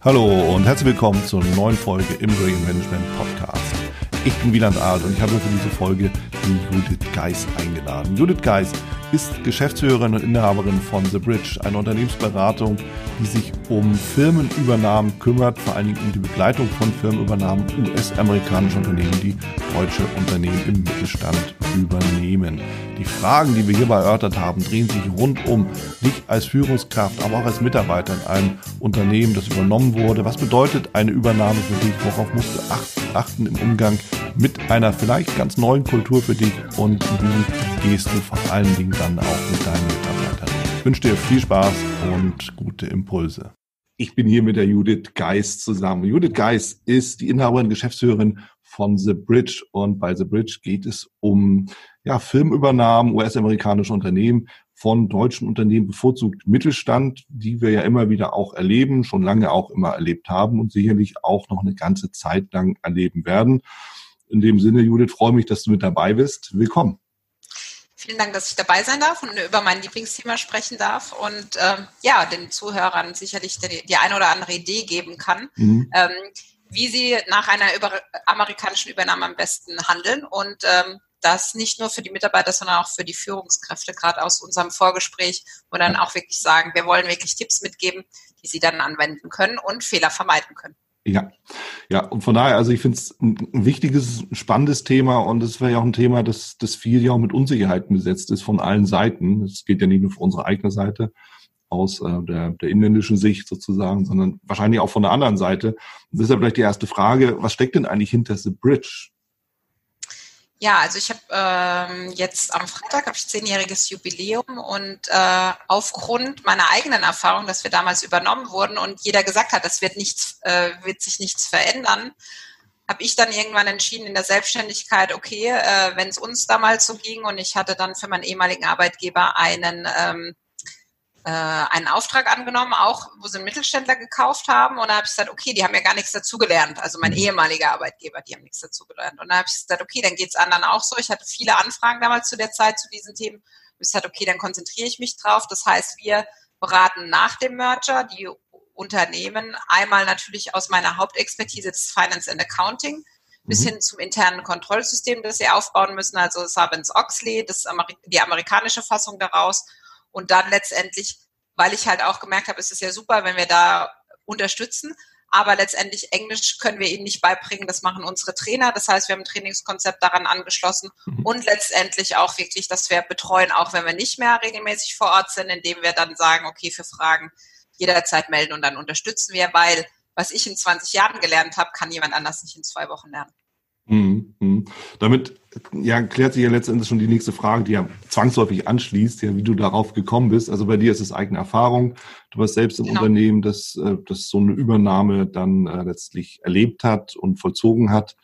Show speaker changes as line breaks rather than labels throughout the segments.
Hallo und herzlich willkommen zur neuen Folge im Brain Management Podcast. Ich bin Wieland Ahl und ich habe für diese Folge die Judith Geis eingeladen. Judith Geis ist Geschäftsführerin und Inhaberin von The Bridge, einer Unternehmensberatung, die sich um Firmenübernahmen kümmert, vor allen Dingen um die Begleitung von Firmenübernahmen US-amerikanischer Unternehmen, die deutsche Unternehmen im Mittelstand übernehmen. Die Fragen, die wir hierbei erörtert haben, drehen sich rund um dich als Führungskraft, aber auch als Mitarbeiter in einem Unternehmen, das übernommen wurde. Was bedeutet eine Übernahme für dich? Worauf musst du achten im Umgang mit einer vielleicht ganz neuen Kultur für dich? Und wie gehst du vor allen Dingen dann auch mit deinen Mitarbeitern? Ich wünsche dir viel Spaß und gute Impulse. Ich bin hier mit der Judith Geis zusammen. Judith Geis ist die Inhaberin, Geschäftsführerin von The Bridge. Und bei The Bridge geht es um ja, Filmübernahmen US-amerikanische Unternehmen von deutschen Unternehmen, bevorzugt Mittelstand, die wir ja immer wieder auch erleben, schon lange auch immer erlebt haben und sicherlich auch noch eine ganze Zeit lang erleben werden. In dem Sinne, Judith, freue mich, dass du mit dabei bist. Willkommen.
Vielen Dank, dass ich dabei sein darf und über mein Lieblingsthema sprechen darf und ähm, ja, den Zuhörern sicherlich die, die eine oder andere Idee geben kann. Mhm. Ähm, wie sie nach einer über, amerikanischen Übernahme am besten handeln und ähm, das nicht nur für die Mitarbeiter, sondern auch für die Führungskräfte, gerade aus unserem Vorgespräch, wo dann auch wirklich sagen, wir wollen wirklich Tipps mitgeben, die sie dann anwenden können und Fehler vermeiden können.
Ja, ja, und von daher, also ich finde es ein, wichtiges, spannendes Thema und es wäre ja auch ein Thema, das, das viel ja auch mit Unsicherheiten besetzt ist von allen Seiten. Es geht ja nicht nur für unsere eigene Seite, aus äh, der, der inländischen Sicht sozusagen, sondern wahrscheinlich auch von der anderen Seite. Und deshalb vielleicht die erste Frage, was steckt denn eigentlich hinter The Bridge?
Ja, also ich habe ähm, jetzt am Freitag habe ich zehnjähriges Jubiläum und äh, aufgrund meiner eigenen Erfahrung, dass wir damals übernommen wurden und jeder gesagt hat, es wird nichts, äh, wird sich nichts verändern, habe ich dann irgendwann entschieden in der Selbstständigkeit, okay, äh, wenn es uns damals so ging und ich hatte dann für meinen ehemaligen Arbeitgeber einen ähm, äh, einen Auftrag angenommen, auch wo sie einen Mittelständler gekauft haben. Und da habe ich gesagt, okay, die haben ja gar nichts dazugelernt. Also mein mhm. ehemaliger Arbeitgeber, die haben nichts dazugelernt. Und da habe ich gesagt, okay, dann geht es anderen auch so. Ich hatte viele Anfragen damals zu der Zeit zu diesen Themen. Und ich gesagt, okay, dann konzentriere ich mich drauf. Das heißt, wir beraten nach dem Merger die Unternehmen einmal natürlich aus meiner Hauptexpertise des Finance and Accounting bis mhm. hin zum internen Kontrollsystem, das sie aufbauen müssen, also Sarbanes-Oxley, die amerikanische Fassung daraus und dann letztendlich, weil ich halt auch gemerkt habe, es ist ja super, wenn wir da unterstützen, aber letztendlich Englisch können wir ihnen nicht beibringen. Das machen unsere Trainer. Das heißt, wir haben ein Trainingskonzept daran angeschlossen mhm. und letztendlich auch wirklich, dass wir betreuen, auch wenn wir nicht mehr regelmäßig vor Ort sind, indem wir dann sagen, okay, für Fragen jederzeit melden und dann unterstützen wir, weil was ich in 20 Jahren gelernt habe, kann jemand anders nicht in zwei Wochen lernen.
Mhm, mhm. Damit ja, klärt sich ja letztendlich schon die nächste Frage, die ja zwangsläufig anschließt, ja, wie du darauf gekommen bist. Also bei dir ist es eigene Erfahrung. Du warst selbst im genau. Unternehmen, das, äh, das so eine Übernahme dann äh, letztlich erlebt hat und vollzogen hat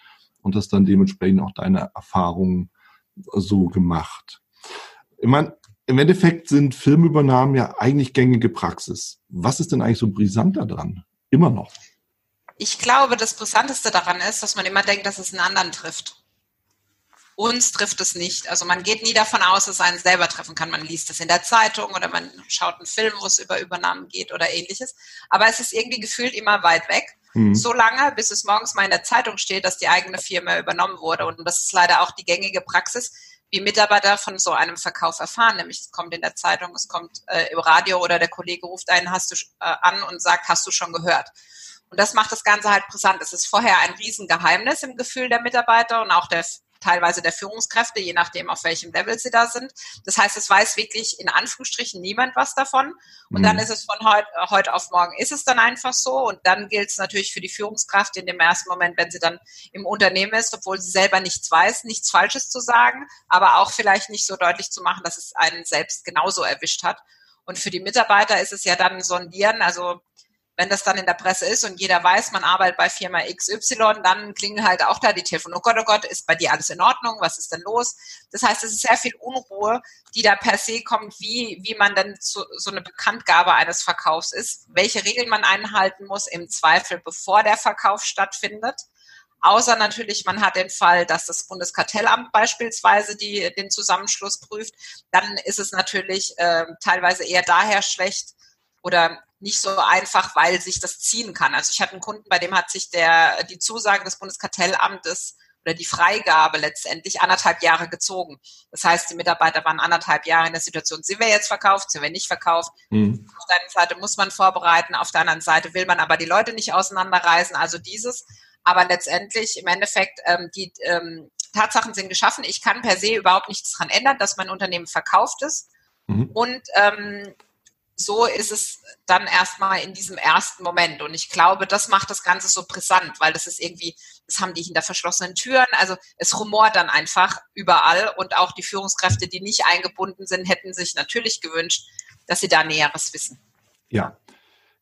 und das dann dementsprechend auch deine Erfahrungen so gemacht. Ich meine, im Endeffekt sind Filmübernahmen ja eigentlich gängige Praxis. Was ist denn eigentlich so brisant daran? Immer noch.
Ich glaube, das Brisanteste daran ist, dass man immer denkt, dass es einen anderen trifft. Uns trifft es nicht. Also man geht nie davon aus, dass es einen selber treffen kann. Man liest es in der Zeitung oder man schaut einen Film, wo es über Übernahmen geht oder ähnliches. Aber es ist irgendwie gefühlt immer weit weg. Mhm. So lange, bis es morgens mal in der Zeitung steht, dass die eigene Firma übernommen wurde. Und das ist leider auch die gängige Praxis, wie Mitarbeiter von so einem Verkauf erfahren. Nämlich es kommt in der Zeitung, es kommt äh, im Radio oder der Kollege ruft einen hast du, äh, an und sagt, hast du schon gehört. Und das macht das Ganze halt brisant. Es ist vorher ein Riesengeheimnis im Gefühl der Mitarbeiter und auch der teilweise der Führungskräfte, je nachdem, auf welchem Level sie da sind. Das heißt, es weiß wirklich in Anführungsstrichen niemand was davon. Und mhm. dann ist es von heute, heute auf morgen ist es dann einfach so. Und dann gilt es natürlich für die Führungskraft in dem ersten Moment, wenn sie dann im Unternehmen ist, obwohl sie selber nichts weiß, nichts Falsches zu sagen, aber auch vielleicht nicht so deutlich zu machen, dass es einen selbst genauso erwischt hat. Und für die Mitarbeiter ist es ja dann sondieren, also wenn das dann in der Presse ist und jeder weiß, man arbeitet bei Firma XY, dann klingen halt auch da die Telefone. Oh Gott, oh Gott, ist bei dir alles in Ordnung? Was ist denn los? Das heißt, es ist sehr viel Unruhe, die da per se kommt, wie, wie man dann zu, so eine Bekanntgabe eines Verkaufs ist, welche Regeln man einhalten muss, im Zweifel, bevor der Verkauf stattfindet. Außer natürlich, man hat den Fall, dass das Bundeskartellamt beispielsweise die, den Zusammenschluss prüft. Dann ist es natürlich äh, teilweise eher daher schlecht oder nicht so einfach, weil sich das ziehen kann. Also ich hatte einen Kunden, bei dem hat sich der, die Zusage des Bundeskartellamtes oder die Freigabe letztendlich anderthalb Jahre gezogen. Das heißt, die Mitarbeiter waren anderthalb Jahre in der Situation, sind wir jetzt verkauft, sind wir nicht verkauft. Mhm. Auf der einen Seite muss man vorbereiten, auf der anderen Seite will man aber die Leute nicht auseinanderreißen. Also dieses. Aber letztendlich im Endeffekt, ähm, die ähm, Tatsachen sind geschaffen. Ich kann per se überhaupt nichts daran ändern, dass mein Unternehmen verkauft ist. Mhm. Und ähm, so ist es dann erstmal in diesem ersten Moment. Und ich glaube, das macht das Ganze so brisant, weil das ist irgendwie, das haben die hinter verschlossenen Türen. Also es rumort dann einfach überall. Und auch die Führungskräfte, die nicht eingebunden sind, hätten sich natürlich gewünscht, dass sie da Näheres wissen.
Ja,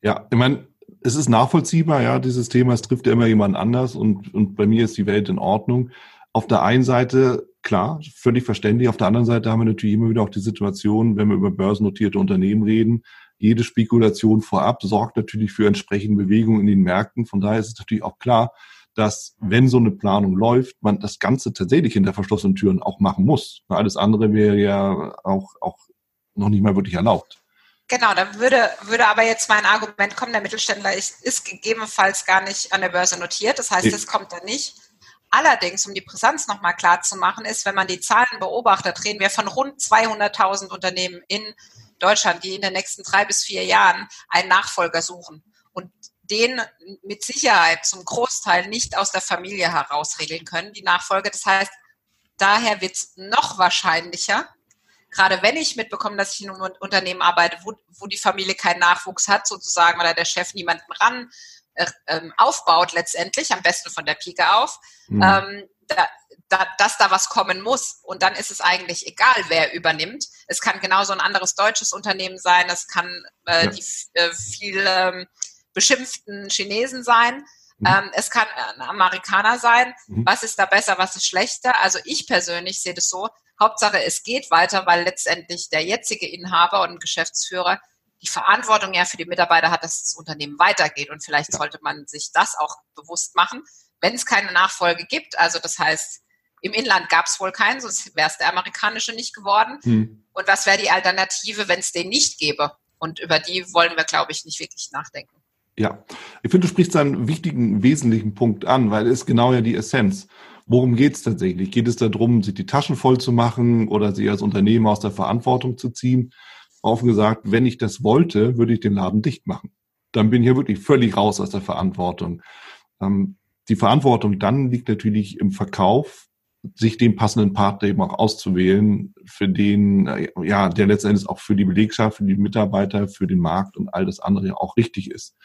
ja, ich meine, es ist nachvollziehbar, ja, dieses Thema, es trifft ja immer jemand anders und, und bei mir ist die Welt in Ordnung. Auf der einen Seite, klar, völlig verständlich. Auf der anderen Seite haben wir natürlich immer wieder auch die Situation, wenn wir über börsennotierte Unternehmen reden, jede Spekulation vorab sorgt natürlich für entsprechende Bewegungen in den Märkten. Von daher ist es natürlich auch klar, dass wenn so eine Planung läuft, man das Ganze tatsächlich hinter verschlossenen Türen auch machen muss. Alles andere wäre ja auch, auch noch nicht mal wirklich erlaubt.
Genau, da würde, würde aber jetzt mein Argument kommen, der Mittelständler ist, ist gegebenenfalls gar nicht an der Börse notiert. Das heißt, es kommt da nicht. Allerdings, um die Brisanz nochmal klar zu machen, ist, wenn man die Zahlen beobachtet, reden wir von rund 200.000 Unternehmen in Deutschland, die in den nächsten drei bis vier Jahren einen Nachfolger suchen und den mit Sicherheit zum Großteil nicht aus der Familie herausregeln können, die Nachfolge. Das heißt, daher wird es noch wahrscheinlicher, gerade wenn ich mitbekomme, dass ich in einem Unternehmen arbeite, wo, wo die Familie keinen Nachwuchs hat, sozusagen, oder der Chef niemanden ran aufbaut letztendlich, am besten von der Pike auf, mhm. ähm, da, da, dass da was kommen muss. Und dann ist es eigentlich egal, wer übernimmt. Es kann genauso ein anderes deutsches Unternehmen sein, es kann äh, ja. die äh, viel ähm, beschimpften Chinesen sein. Mhm. Ähm, es kann ein Amerikaner sein. Mhm. Was ist da besser, was ist schlechter? Also ich persönlich sehe das so. Hauptsache, es geht weiter, weil letztendlich der jetzige Inhaber und Geschäftsführer die Verantwortung ja für die Mitarbeiter hat, dass das Unternehmen weitergeht. Und vielleicht sollte man sich das auch bewusst machen, wenn es keine Nachfolge gibt. Also das heißt, im Inland gab es wohl keinen, sonst wäre es der amerikanische nicht geworden. Hm. Und was wäre die Alternative, wenn es den nicht gäbe? Und über die wollen wir, glaube ich, nicht wirklich nachdenken.
Ja, ich finde, du sprichst einen wichtigen, wesentlichen Punkt an, weil es genau ja die Essenz. Worum geht es tatsächlich? Geht es darum, sich die Taschen voll zu machen oder sie als Unternehmen aus der Verantwortung zu ziehen? Offen gesagt, wenn ich das wollte, würde ich den Laden dicht machen. Dann bin ich ja wirklich völlig raus aus der Verantwortung. Ähm, die Verantwortung dann liegt natürlich im Verkauf, sich den passenden Partner eben auch auszuwählen, für den, äh, ja, der letztendlich auch für die Belegschaft, für die Mitarbeiter, für den Markt und all das andere auch richtig ist.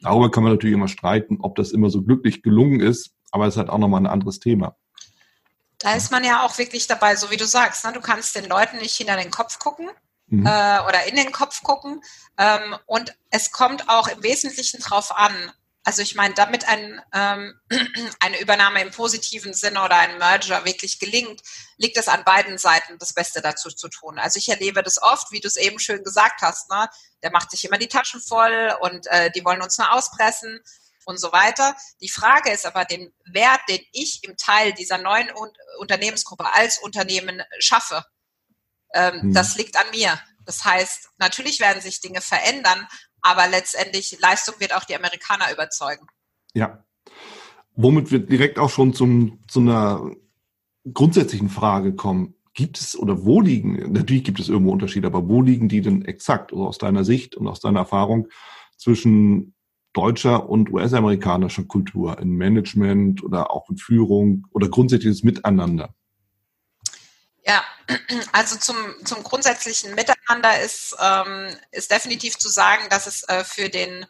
Darüber kann man natürlich immer streiten, ob das immer so glücklich gelungen ist, aber es ist halt auch nochmal ein anderes Thema.
Da ist man ja auch wirklich dabei, so wie du sagst, ne? du kannst den Leuten nicht hinter den Kopf gucken mhm. äh, oder in den Kopf gucken. Ähm, und es kommt auch im Wesentlichen drauf an. Also ich meine, damit ein, ähm, eine Übernahme im positiven Sinne oder ein Merger wirklich gelingt, liegt es an beiden Seiten, das Beste dazu zu tun. Also ich erlebe das oft, wie du es eben schön gesagt hast, ne? der macht sich immer die Taschen voll und äh, die wollen uns nur auspressen und so weiter. Die Frage ist aber den Wert, den ich im Teil dieser neuen Unternehmensgruppe als Unternehmen schaffe, ähm, hm. Das liegt an mir. Das heißt, natürlich werden sich Dinge verändern, aber letztendlich Leistung wird auch die Amerikaner überzeugen.
Ja. Womit wir direkt auch schon zum, zu einer grundsätzlichen Frage kommen. Gibt es oder wo liegen, natürlich gibt es irgendwo Unterschiede, aber wo liegen die denn exakt, also aus deiner Sicht und aus deiner Erfahrung zwischen deutscher und US-amerikanischer Kultur in Management oder auch in Führung oder grundsätzliches Miteinander?
Ja, also zum, zum grundsätzlichen Miteinander ist, ähm, ist definitiv zu sagen, dass es äh, für den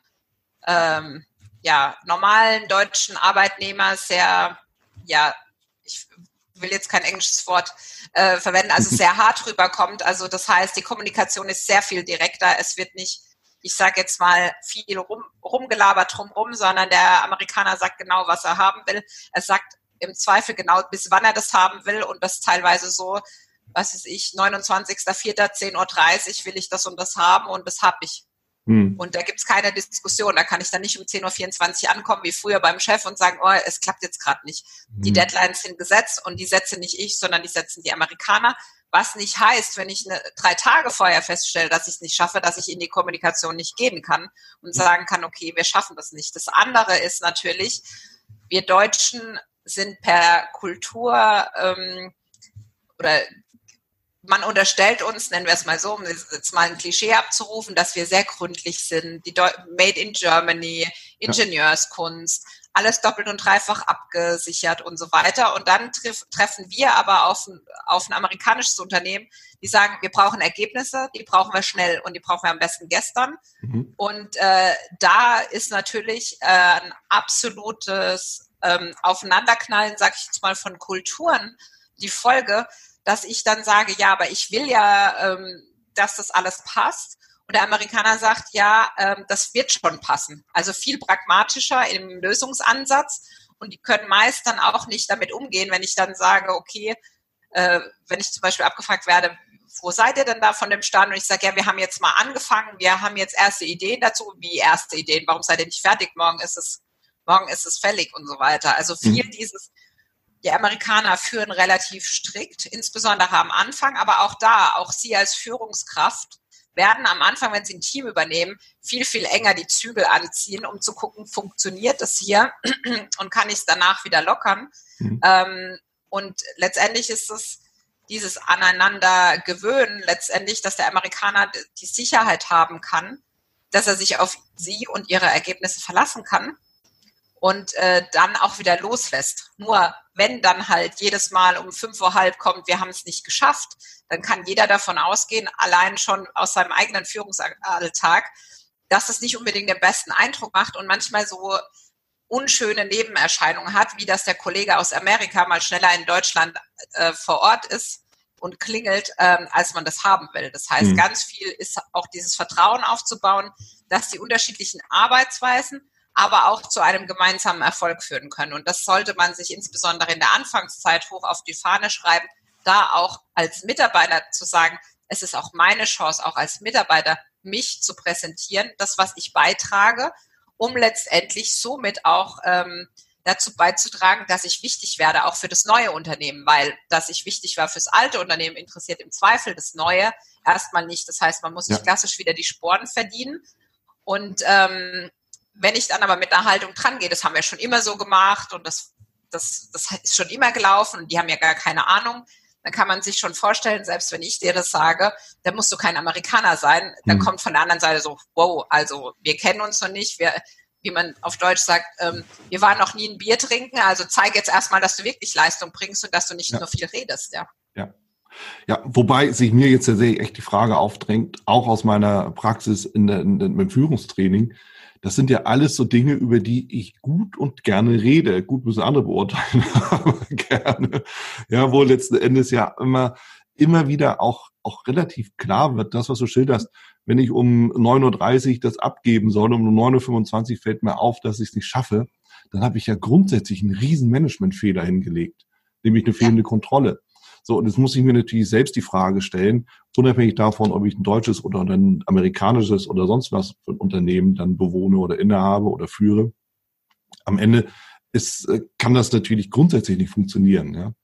ähm, ja, normalen deutschen Arbeitnehmer sehr, ja, ich will jetzt kein englisches Wort äh, verwenden, also sehr hart rüberkommt. Also das heißt, die Kommunikation ist sehr viel direkter. Es wird nicht, ich sage jetzt mal, viel rum, rumgelabert drumrum, sondern der Amerikaner sagt genau, was er haben will. Er sagt im Zweifel genau, bis wann er das haben will und das teilweise so, was ist ich, 29.04.10.30 Uhr will ich das und das haben und das habe ich. Hm. Und da gibt es keine Diskussion. Da kann ich dann nicht um 10.24 Uhr ankommen wie früher beim Chef und sagen, oh, es klappt jetzt gerade nicht. Hm. Die Deadlines sind gesetzt und die setze nicht ich, sondern die setzen die Amerikaner, Was nicht heißt, wenn ich eine, drei Tage vorher feststelle, dass ich es nicht schaffe, dass ich in die Kommunikation nicht gehen kann und sagen kann, okay, wir schaffen das nicht. Das andere ist natürlich, wir Deutschen sind per Kultur ähm, oder man unterstellt uns, nennen wir es mal so, um jetzt mal ein Klischee abzurufen, dass wir sehr gründlich sind, die Made in Germany, Ingenieurskunst, alles doppelt und dreifach abgesichert und so weiter. Und dann treff, treffen wir aber auf ein, auf ein amerikanisches Unternehmen, die sagen, wir brauchen Ergebnisse, die brauchen wir schnell und die brauchen wir am besten gestern. Mhm. Und äh, da ist natürlich äh, ein absolutes ähm, Aufeinanderknallen, sag ich jetzt mal, von Kulturen die Folge, dass ich dann sage, ja, aber ich will ja, ähm, dass das alles passt. Und der Amerikaner sagt, ja, ähm, das wird schon passen. Also viel pragmatischer im Lösungsansatz. Und die können meist dann auch nicht damit umgehen, wenn ich dann sage, okay, äh, wenn ich zum Beispiel abgefragt werde, wo seid ihr denn da von dem Stand? Und ich sage, ja, wir haben jetzt mal angefangen, wir haben jetzt erste Ideen dazu. Wie erste Ideen? Warum seid ihr nicht fertig? Morgen ist es, morgen ist es fällig und so weiter. Also viel mhm. dieses, die Amerikaner führen relativ strikt, insbesondere am Anfang, aber auch da, auch Sie als Führungskraft werden am Anfang, wenn Sie ein Team übernehmen, viel, viel enger die Zügel anziehen, um zu gucken, funktioniert das hier und kann ich es danach wieder lockern. Mhm. Ähm, und letztendlich ist es dieses aneinander gewöhnen, letztendlich, dass der Amerikaner die Sicherheit haben kann, dass er sich auf Sie und Ihre Ergebnisse verlassen kann und äh, dann auch wieder loslässt. Nur wenn dann halt jedes Mal um fünf Uhr halb kommt, wir haben es nicht geschafft, dann kann jeder davon ausgehen, allein schon aus seinem eigenen Führungsalltag, dass es nicht unbedingt den besten Eindruck macht und manchmal so unschöne Nebenerscheinungen hat, wie dass der Kollege aus Amerika mal schneller in Deutschland äh, vor Ort ist und klingelt, ähm, als man das haben will. Das heißt, mhm. ganz viel ist auch dieses Vertrauen aufzubauen, dass die unterschiedlichen Arbeitsweisen aber auch zu einem gemeinsamen Erfolg führen können. Und das sollte man sich insbesondere in der Anfangszeit hoch auf die Fahne schreiben, da auch als Mitarbeiter zu sagen, es ist auch meine Chance, auch als Mitarbeiter mich zu präsentieren, das, was ich beitrage, um letztendlich somit auch ähm, dazu beizutragen, dass ich wichtig werde, auch für das neue Unternehmen, weil dass ich wichtig war fürs alte Unternehmen, interessiert im Zweifel das Neue erstmal nicht. Das heißt, man muss sich ja. klassisch wieder die Sporen verdienen. Und ähm, wenn ich dann aber mit einer Haltung dran gehe, das haben wir schon immer so gemacht und das, das, das ist schon immer gelaufen und die haben ja gar keine Ahnung, dann kann man sich schon vorstellen, selbst wenn ich dir das sage, dann musst du kein Amerikaner sein. Dann mhm. kommt von der anderen Seite so, wow, also wir kennen uns noch nicht, wir, wie man auf Deutsch sagt, ähm, wir waren noch nie ein Bier trinken, also zeig jetzt erstmal, dass du wirklich Leistung bringst und dass du nicht ja. nur viel redest, ja.
Ja. Ja, wobei sich mir jetzt tatsächlich echt die Frage aufdrängt, auch aus meiner Praxis in in der, im Führungstraining, das sind ja alles so Dinge, über die ich gut und gerne rede. Gut müssen andere beurteilen, aber gerne. Ja, wo letzten Endes ja immer, immer wieder auch, auch relativ klar wird, das, was du schilderst, wenn ich um 9.30 Uhr das abgeben soll, um 9.25 Uhr fällt mir auf, dass ich es nicht schaffe, dann habe ich ja grundsätzlich einen riesen Managementfehler hingelegt, nämlich eine fehlende Kontrolle. So, und jetzt muss ich mir natürlich selbst die Frage stellen, unabhängig davon, ob ich ein deutsches oder ein amerikanisches oder sonst was für ein Unternehmen dann bewohne oder innehabe oder führe. Am Ende ist, äh, kann das natürlich grundsätzlich nicht funktionieren. Ja?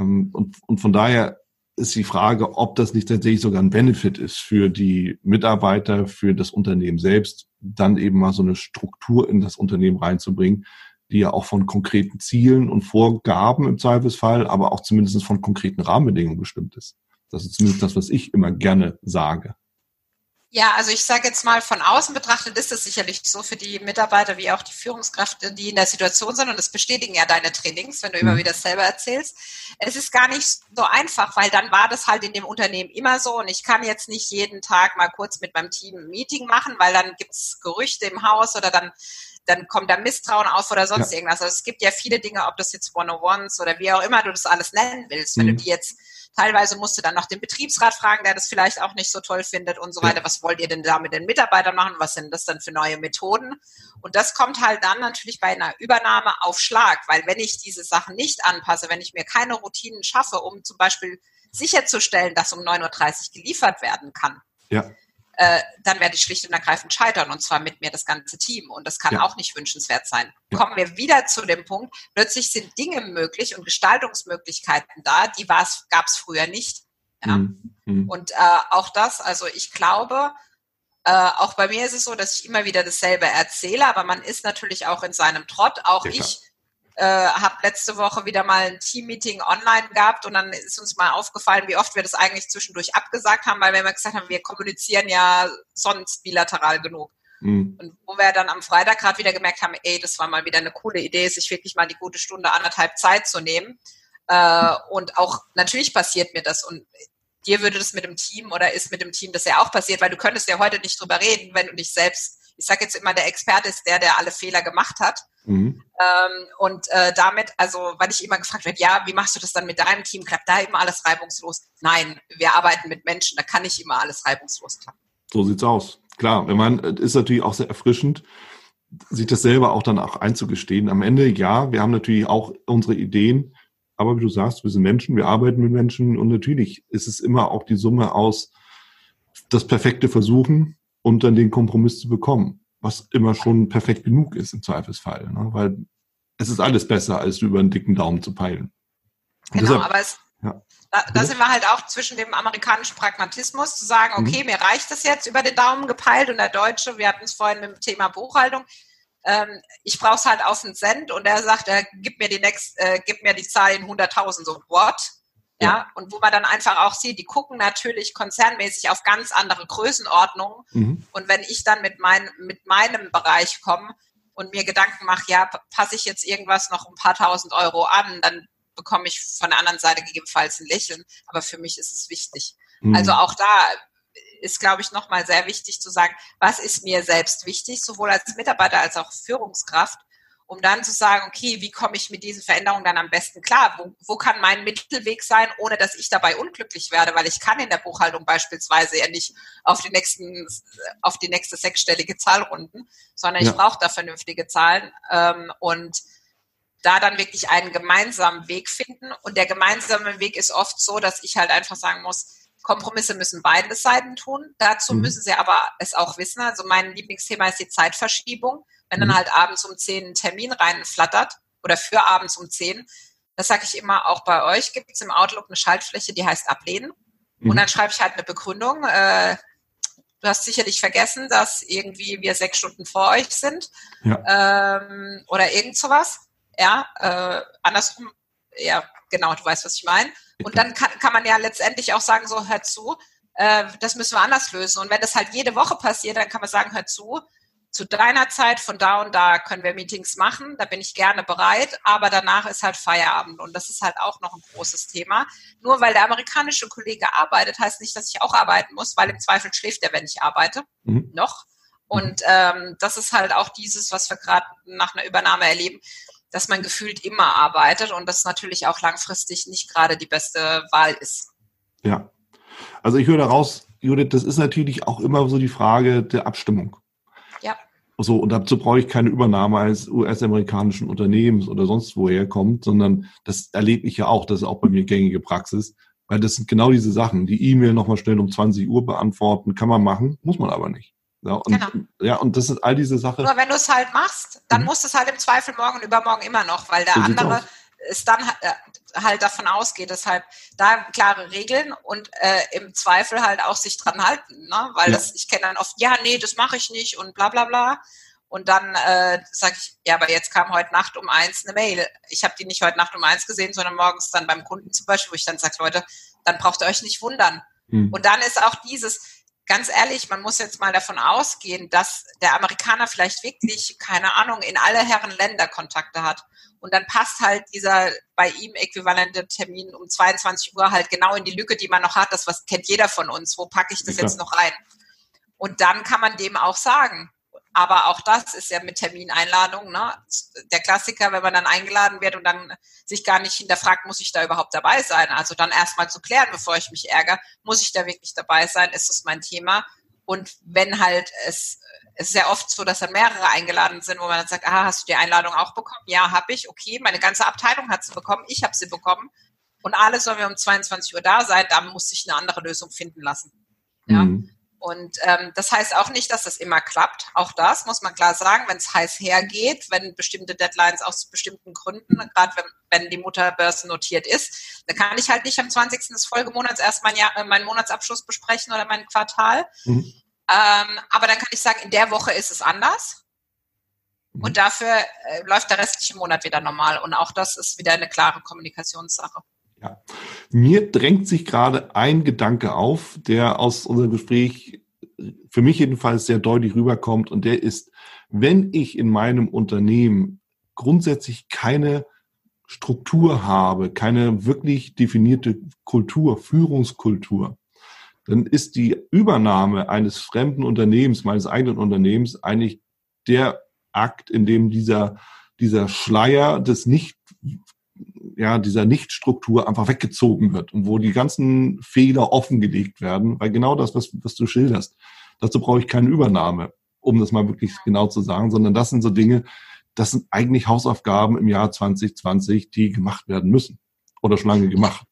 Ähm, und, und von daher ist die Frage, ob das nicht tatsächlich sogar ein Benefit ist für die Mitarbeiter, für das Unternehmen selbst, dann eben mal so eine Struktur in das Unternehmen reinzubringen, die ja auch von konkreten Zielen und Vorgaben im Zweifelsfall, aber auch zumindest von konkreten Rahmenbedingungen bestimmt ist. Das ist zumindest das, was ich immer gerne sage.
Ja, also ich sage jetzt mal, von außen betrachtet ist es sicherlich so für die Mitarbeiter wie auch die Führungskräfte, die in der Situation sind, und das bestätigen ja deine Trainings, wenn du mhm. immer wieder selber erzählst. Es ist gar nicht so einfach, weil dann war das halt in dem Unternehmen immer so und ich kann jetzt nicht jeden Tag mal kurz mit meinem Team ein Meeting machen, weil dann gibt's Gerüchte im Haus oder dann dann kommt da Misstrauen auf oder sonst ja. irgendwas. Also es gibt ja viele Dinge, ob das jetzt One-on-Ones oder wie auch immer du das alles nennen willst. Wenn mhm. du die jetzt, teilweise musst du dann noch den Betriebsrat fragen, der das vielleicht auch nicht so toll findet und so weiter. Was wollt ihr denn da mit den Mitarbeitern machen? Was sind das dann für neue Methoden? Und das kommt halt dann natürlich bei einer Übernahme auf Schlag, weil wenn ich diese Sachen nicht anpasse, wenn ich mir keine Routinen schaffe, um zum Beispiel sicherzustellen, dass um 9.30 Uhr geliefert werden kann,
ja
äh, dann werde ich schlicht und ergreifend scheitern und zwar mit mir das ganze Team und das kann ja. auch nicht wünschenswert sein. Ja. Kommen wir wieder zu dem Punkt, plötzlich sind Dinge möglich und Gestaltungsmöglichkeiten da, die gab es früher nicht. Ja? Mhm. mhm. Und äh, auch das, also ich glaube, äh, auch bei mir ist es so, dass ich immer wieder dasselbe erzähle, aber man ist natürlich auch in seinem Trott. Auch ja, ich äh, habe letzte Woche wieder mal ein Team-Meeting online gehabt und dann ist uns mal aufgefallen, wie oft wir das eigentlich zwischendurch abgesagt haben, weil wir immer gesagt haben, wir kommunizieren ja sonst bilateral genug. Mhm. Und wo wir dann am Freitag gerade wieder gemerkt haben, ey, das war mal wieder eine coole Idee, sich wirklich mal die gute Stunde, anderthalb Zeit zu nehmen. Äh, und auch natürlich passiert mir das. Und dir würde das mit dem Team oder ist mit dem Team das ja auch passiert, weil du könntest ja heute nicht drüber reden, wenn du dich selbst, ich sage jetzt immer, der Experte ist der, der alle Fehler gemacht hat. Mhm. Ähm, und äh, damit, also, weil ich immer gefragt werde, ja, wie machst du das dann mit deinem Team? Klappt da immer alles reibungslos? Nein, wir arbeiten mit Menschen, da kann nicht immer alles reibungslos klappen.
So sieht's aus. Klar, wenn man ist natürlich auch sehr erfrischend, sich das selber auch dann auch einzugestehen. Am Ende, ja, wir haben natürlich auch unsere Ideen, aber wie du sagst, wir sind Menschen, wir arbeiten mit Menschen und natürlich ist es immer auch die Summe aus das perfekte Versuchen und dann den Kompromiss zu bekommen, was immer schon perfekt genug ist im Zweifelsfall, ne? weil es ist alles besser, als über einen dicken Daumen zu peilen.
Genau, deshalb, aber es, ja. da, da sind wir halt auch zwischen dem amerikanischen Pragmatismus zu sagen, okay, mhm. mir reicht das jetzt über den Daumen gepeilt und der Deutsche, wir hatten es vorhin mit dem Thema Buchhaltung, ähm, ich brauche es halt auf einen Cent und er sagt, äh, gib mir die next, äh, gib mir die Zahl in 100.000, so what? Ja. und wo man dann einfach auch sieht, die gucken natürlich konzernmäßig auf ganz andere Größenordnungen. Mhm. Und wenn ich dann mit, mein, mit meinem Bereich komme und mir Gedanken mache, ja, passe ich jetzt irgendwas noch ein paar tausend Euro an, dann bekomme ich von der anderen Seite gegebenenfalls ein Lächeln. Aber für mich ist es wichtig. Mhm. Also auch da ist, glaube ich, nochmal sehr wichtig zu sagen, was ist mir selbst wichtig, sowohl als Mitarbeiter als auch Führungskraft, um dann zu sagen, okay, wie komme ich mit diesen Veränderungen dann am besten klar? Wo, wo kann mein Mittelweg sein, ohne dass ich dabei unglücklich werde? Weil ich kann in der Buchhaltung beispielsweise ja nicht auf die nächsten, auf die nächste sechsstellige Zahl runden, sondern ja. ich brauche da vernünftige Zahlen ähm, und da dann wirklich einen gemeinsamen Weg finden. Und der gemeinsame Weg ist oft so, dass ich halt einfach sagen muss, Kompromisse müssen beide Seiten tun. Dazu mhm. müssen sie aber es auch wissen. Also mein Lieblingsthema ist die Zeitverschiebung. Wenn mhm. dann halt abends um 10 ein Termin reinflattert oder für abends um 10, das sage ich immer, auch bei euch gibt es im Outlook eine Schaltfläche, die heißt Ablehnen. Mhm. Und dann schreibe ich halt eine Begründung. Äh, du hast sicherlich vergessen, dass irgendwie wir sechs Stunden vor euch sind ja. ähm, oder irgend sowas. Ja, äh, andersrum, ja, genau, du weißt, was ich meine. Und dann kann, kann man ja letztendlich auch sagen, so, hör zu, äh, das müssen wir anders lösen. Und wenn das halt jede Woche passiert, dann kann man sagen, hör zu, zu deiner Zeit von da und da können wir Meetings machen, da bin ich gerne bereit, aber danach ist halt Feierabend und das ist halt auch noch ein großes Thema. Nur weil der amerikanische Kollege arbeitet, heißt nicht, dass ich auch arbeiten muss, weil im Zweifel schläft er, wenn ich arbeite, mhm. noch. Und ähm, das ist halt auch dieses, was wir gerade nach einer Übernahme erleben dass man gefühlt immer arbeitet und das natürlich auch langfristig nicht gerade die beste Wahl ist.
Ja. Also ich höre daraus, Judith, das ist natürlich auch immer so die Frage der Abstimmung. So, und dazu brauche ich keine Übernahme eines US-amerikanischen Unternehmens oder sonst woher kommt, sondern das erlebe ich ja auch, das ist auch bei mir gängige Praxis, weil das sind genau diese Sachen. Die E-Mail nochmal schnell um 20 Uhr beantworten, kann man machen, muss man aber nicht. Ja, und, genau. ja, und das sind all diese Sachen.
Nur wenn du es halt machst, dann mhm. musst du es halt im Zweifel morgen und übermorgen immer noch, weil der so andere es dann äh, halt davon ausgeht. Deshalb da klare Regeln und äh, im Zweifel halt auch sich dran halten. Ne? Weil ja. das, ich kenne dann oft, ja, nee, das mache ich nicht und bla bla bla. Und dann äh, sage ich, ja, aber jetzt kam heute Nacht um eins eine Mail. Ich habe die nicht heute Nacht um eins gesehen, sondern morgens dann beim Kunden zum Beispiel, wo ich dann sage, Leute, dann braucht ihr euch nicht wundern. Mhm. Und dann ist auch dieses, ganz ehrlich, man muss jetzt mal davon ausgehen, dass der Amerikaner vielleicht wirklich, keine Ahnung, in alle Herren Länder Kontakte hat. Und dann passt halt dieser bei ihm äquivalente Termin um 22 Uhr halt genau in die Lücke, die man noch hat. Das was kennt jeder von uns. Wo packe ich das ja. jetzt noch rein? Und dann kann man dem auch sagen, aber auch das ist ja mit Termineinladung, ne? Der Klassiker, wenn man dann eingeladen wird und dann sich gar nicht hinterfragt, muss ich da überhaupt dabei sein? Also dann erstmal zu klären, bevor ich mich ärgere, muss ich da wirklich dabei sein? Ist das mein Thema? Und wenn halt es, es ist ja oft so, dass dann mehrere eingeladen sind, wo man dann sagt, ah, hast du die Einladung auch bekommen? Ja, habe ich. Okay, meine ganze Abteilung hat sie bekommen, ich habe sie bekommen. Und alle sollen wir um 22 Uhr da sein, da muss sich eine andere Lösung finden lassen. Ja. Mhm. Und ähm, das heißt auch nicht, dass das immer klappt. Auch das muss man klar sagen, wenn es heiß hergeht, wenn bestimmte Deadlines aus bestimmten Gründen, gerade wenn, wenn die Mutterbörse notiert ist, dann kann ich halt nicht am 20. des Folgemonats erst mein Jahr, äh, meinen Monatsabschluss besprechen oder mein Quartal. Mhm. Ähm, aber dann kann ich sagen, in der Woche ist es anders. Mhm. Und dafür äh, läuft der restliche Monat wieder normal. Und auch das ist wieder eine klare Kommunikationssache.
Ja. Mir drängt sich gerade ein Gedanke auf, der aus unserem Gespräch für mich jedenfalls sehr deutlich rüberkommt und der ist, wenn ich in meinem Unternehmen grundsätzlich keine Struktur habe, keine wirklich definierte Kultur, Führungskultur, dann ist die Übernahme eines fremden Unternehmens, meines eigenen Unternehmens, eigentlich der Akt, in dem dieser, dieser Schleier des nicht ja, dieser Nichtstruktur einfach weggezogen wird und wo die ganzen Fehler offengelegt werden, weil genau das, was, was du schilderst, dazu brauche ich keine Übernahme, um das mal wirklich genau zu sagen, sondern das sind so Dinge, das sind eigentlich Hausaufgaben im Jahr 2020, die gemacht werden müssen oder schon lange gemacht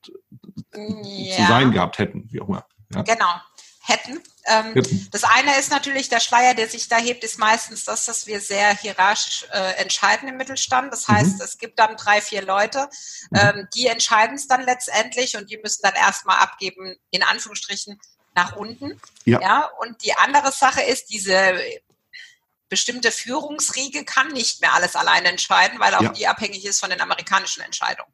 ja. zu sein gehabt hätten, wie auch immer.
Ja. Genau hätten. Ähm, das eine ist natürlich, der Schleier, der sich da hebt, ist meistens das, dass wir sehr hierarchisch äh, entscheiden im Mittelstand. Das heißt, mhm. es gibt dann drei, vier Leute, mhm. ähm, die entscheiden es dann letztendlich und die müssen dann erstmal abgeben, in Anführungsstrichen, nach unten. Ja. ja. Und die andere Sache ist, diese bestimmte Führungsriege kann nicht mehr alles alleine entscheiden, weil auch ja. die abhängig ist von den amerikanischen Entscheidungen.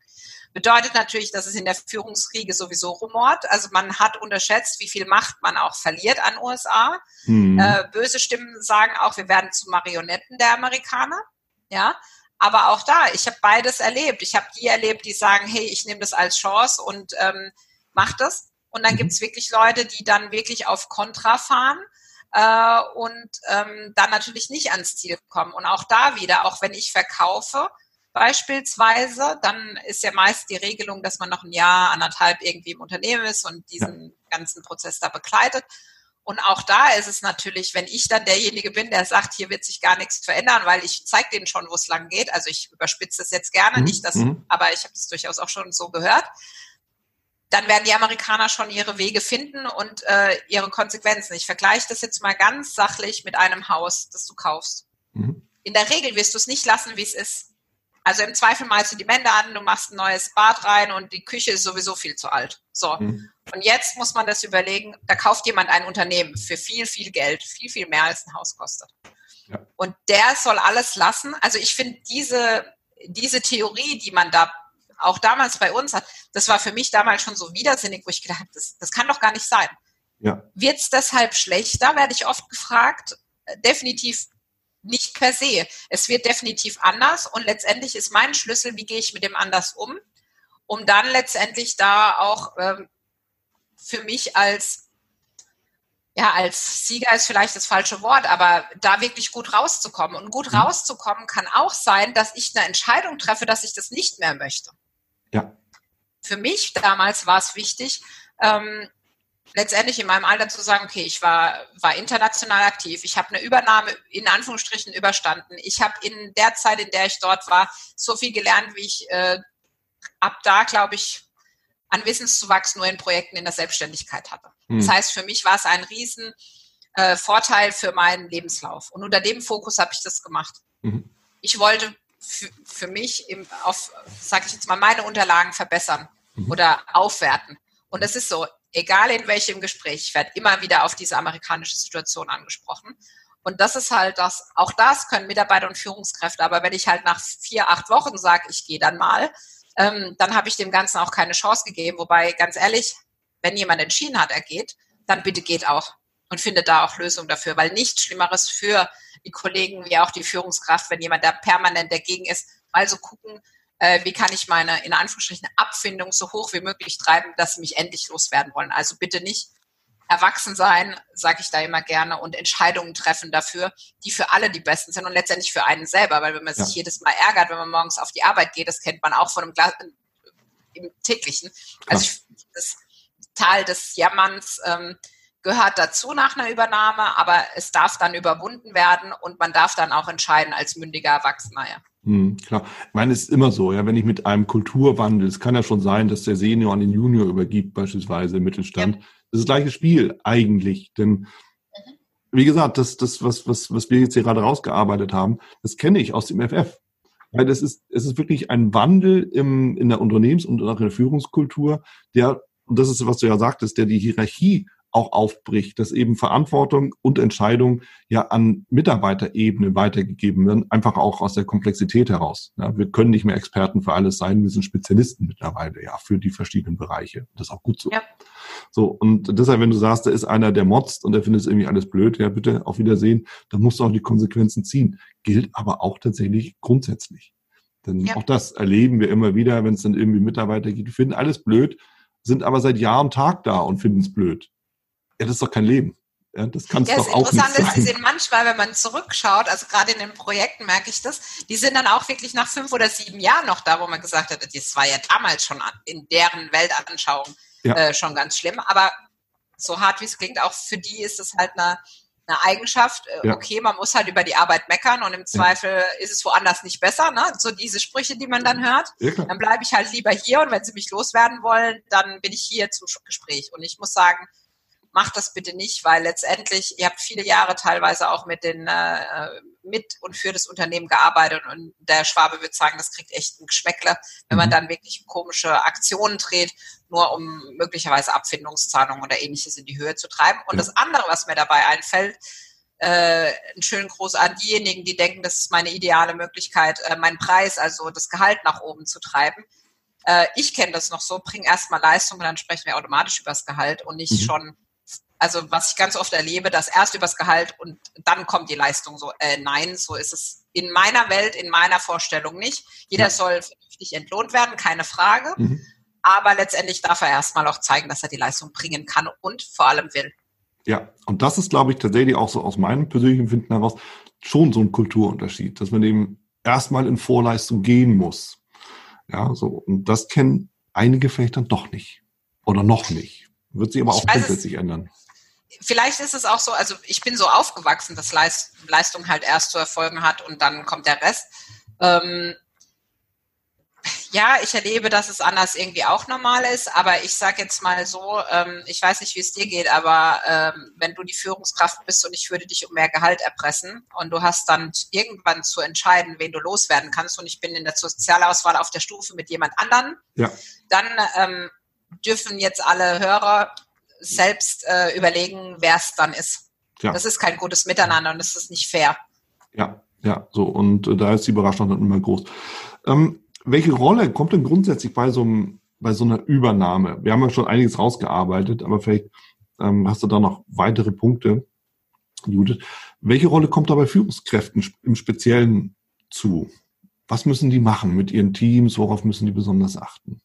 Bedeutet natürlich, dass es in der Führungskriege sowieso rumort. Also man hat unterschätzt, wie viel Macht man auch verliert an USA. Mhm. Äh, böse Stimmen sagen auch, wir werden zu Marionetten der Amerikaner. Ja, aber auch da, ich habe beides erlebt. Ich habe die erlebt, die sagen, hey, ich nehme das als Chance und ähm, mach das. Und dann mhm. gibt es wirklich Leute, die dann wirklich auf Kontra fahren äh, und ähm, dann natürlich nicht ans Ziel kommen. Und auch da wieder, auch wenn ich verkaufe, beispielsweise, dann ist ja meist die Regelung, dass man noch ein Jahr, anderthalb irgendwie im Unternehmen ist und diesen ja. ganzen Prozess da begleitet. Und auch da ist es natürlich, wenn ich dann derjenige bin, der sagt, hier wird sich gar nichts verändern, weil ich zeige denen schon, wo es lang geht. Also ich überspitze das jetzt gerne, mhm. nicht das, mhm. aber ich habe es durchaus auch schon so gehört. Dann werden die Amerikaner schon ihre Wege finden und äh, ihre Konsequenzen. Ich vergleiche das jetzt mal ganz sachlich mit einem Haus, das du kaufst. Mhm. In der Regel wirst du es nicht lassen, wie es ist. Also im Zweifel malst du die Wände an, du machst ein neues Bad rein und die Küche ist sowieso viel zu alt. So. Mhm. Und jetzt muss man das überlegen, da kauft jemand ein Unternehmen für viel, viel Geld, viel, viel mehr als ein Haus kostet. Ja. Und der soll alles lassen. Also ich finde diese, diese Theorie, die man da auch damals bei uns hat, das war für mich damals schon so widersinnig, wo ich gedacht habe, das, das kann doch gar nicht sein. Ja. Wird es deshalb schlechter, werde ich oft gefragt. Definitiv nicht per se. Es wird definitiv anders und letztendlich ist mein Schlüssel, wie gehe ich mit dem anders um, um dann letztendlich da auch ähm, für mich als ja, als Sieger ist vielleicht das falsche Wort, aber da wirklich gut rauszukommen. Und gut mhm. rauszukommen kann auch sein, dass ich eine Entscheidung treffe, dass ich das nicht mehr möchte. Ja. Für mich damals war es wichtig, ähm, letztendlich in meinem Alter zu sagen, okay, ich war, war international aktiv, ich habe eine Übernahme in Anführungsstrichen überstanden. Ich habe in der Zeit, in der ich dort war, so viel gelernt, wie ich äh, ab da, glaube ich, an Wissenszuwachs nur in Projekten in der Selbstständigkeit hatte. Mhm. Das heißt, für mich war es ein riesen äh, Vorteil für meinen Lebenslauf. Und unter dem Fokus habe ich das gemacht. Mhm. Ich wollte für mich im, auf, sage ich jetzt mal, meine Unterlagen verbessern mhm. oder aufwerten. Und das ist so, egal in welchem Gespräch, ich werde immer wieder auf diese amerikanische Situation angesprochen. Und das ist halt das, auch das können Mitarbeiter und Führungskräfte, aber wenn ich halt nach vier, acht Wochen sage, ich gehe dann mal, ähm, dann habe ich dem Ganzen auch keine Chance gegeben. Wobei, ganz ehrlich, wenn jemand entschieden hat, er geht, dann bitte geht auch und findet da auch Lösungen dafür, weil nichts Schlimmeres für die Kollegen wie auch die Führungskraft, wenn jemand da permanent dagegen ist, mal so gucken, äh, wie kann ich meine, in Anführungsstrichen, Abfindung so hoch wie möglich treiben, dass sie mich endlich loswerden wollen. Also bitte nicht erwachsen sein, sage ich da immer gerne, und Entscheidungen treffen dafür, die für alle die besten sind und letztendlich für einen selber, weil wenn man sich ja. jedes Mal ärgert, wenn man morgens auf die Arbeit geht, das kennt man auch von einem Glas, im täglichen. Also ich, das Tal des Jammerns ähm, gehört dazu nach einer Übernahme, aber es darf dann überwunden werden und man darf dann auch entscheiden als mündiger Erwachsener. Ja.
Hm, klar. Ich meine, es ist immer so, ja, wenn ich mit einem Kulturwandel, es kann ja schon sein, dass der Senior an den Junior übergibt, beispielsweise im Mittelstand, ja. Das ist das gleiche Spiel eigentlich, denn mhm. wie gesagt, das, das was, was, was wir jetzt hier gerade rausgearbeitet haben, das kenne ich aus dem FF. Weil es ist, es ist wirklich ein Wandel im, in der Unternehmens- und auch in der Führungskultur, der, und das ist, was du ja sagtest, der die Hierarchie auch aufbricht, dass eben Verantwortung und Entscheidung ja an Mitarbeiterebene weitergegeben werden, einfach auch aus der Komplexität heraus. Ja, wir können nicht mehr Experten für alles sein, wir sind Spezialisten mittlerweile, ja, für die verschiedenen Bereiche. Das ist auch gut so. Ja. So, und deshalb, wenn du sagst, da ist einer, der motzt und der findet es irgendwie alles blöd, ja, bitte auf Wiedersehen, dann musst du auch die Konsequenzen ziehen. Gilt aber auch tatsächlich grundsätzlich. Denn ja. auch das erleben wir immer wieder, wenn es dann irgendwie Mitarbeiter gibt, die finden alles blöd, sind aber seit Jahr und Tag da und finden es blöd. Ja, das ist doch kein Leben. Ja, das kann es ja, doch auch nicht sein. Interessant ist,
die sind manchmal, wenn man zurückschaut, also gerade in den Projekten merke ich das, die sind dann auch wirklich nach fünf oder sieben Jahren noch da, wo man gesagt hat, das war ja damals schon in deren Weltanschauung ja. äh, schon ganz schlimm. Aber so hart wie es klingt, auch für die ist es halt eine, eine Eigenschaft. Äh, ja. Okay, man muss halt über die Arbeit meckern und im Zweifel ist es woanders nicht besser. Ne? So diese Sprüche, die man dann hört. dann bleibe ich halt lieber hier und wenn sie mich loswerden wollen, dann bin ich hier zum Gespräch. Und ich muss sagen, macht das bitte nicht, weil letztendlich, ihr habt viele Jahre teilweise auch mit den äh, mit und für das Unternehmen gearbeitet und der Schwabe wird sagen, das kriegt echt ein Geschmäckle, wenn man mhm. dann wirklich komische Aktionen dreht, nur um möglicherweise Abfindungszahlungen oder ähnliches in die Höhe zu treiben. Und das andere, was mir dabei einfällt, äh, einen schönen Gruß an diejenigen, die denken, das ist meine ideale Möglichkeit, äh, meinen Preis, also das Gehalt nach oben zu treiben. Äh, ich kenne das noch so, bring erstmal Leistung und dann sprechen wir automatisch über das Gehalt und nicht mhm. schon also was ich ganz oft erlebe, dass erst übers Gehalt und dann kommt die Leistung so. Äh, nein, so ist es in meiner Welt, in meiner Vorstellung nicht. Jeder ja. soll vernünftig entlohnt werden, keine Frage. Mhm. Aber letztendlich darf er erstmal auch zeigen, dass er die Leistung bringen kann und vor allem will.
Ja, und das ist, glaube ich, tatsächlich auch so aus meinem persönlichen Empfinden heraus schon so ein Kulturunterschied, dass man eben erstmal in Vorleistung gehen muss. Ja, so. Und das kennen einige vielleicht dann doch nicht. Oder noch nicht. Wird sich aber auch grundsätzlich ändern
vielleicht ist es auch so, also ich bin so aufgewachsen, dass Leist, Leistung halt erst zu erfolgen hat und dann kommt der Rest. Ähm, ja, ich erlebe, dass es anders irgendwie auch normal ist, aber ich sage jetzt mal so, ähm, ich weiß nicht, wie es dir geht, aber ähm, wenn du die Führungskraft bist und ich würde dich um mehr Gehalt erpressen und du hast dann irgendwann zu entscheiden, wen du loswerden kannst und ich bin in der Sozialauswahl auf der Stufe mit jemand anderen, ja. dann ähm, dürfen jetzt alle Hörer selbst äh, überlegen, wer es dann ist. Ja. Das ist kein gutes Miteinander und das ist nicht fair.
Ja, ja, so. Und äh, da ist die Überraschung dann immer groß. Ähm, welche Rolle kommt denn grundsätzlich bei so, einem, bei so einer Übernahme? Wir haben ja schon einiges rausgearbeitet, aber vielleicht ähm, hast du da noch weitere Punkte, Judith. Welche Rolle kommt da bei Führungskräften im Speziellen zu? Was müssen die machen mit ihren Teams? Worauf müssen die besonders achten?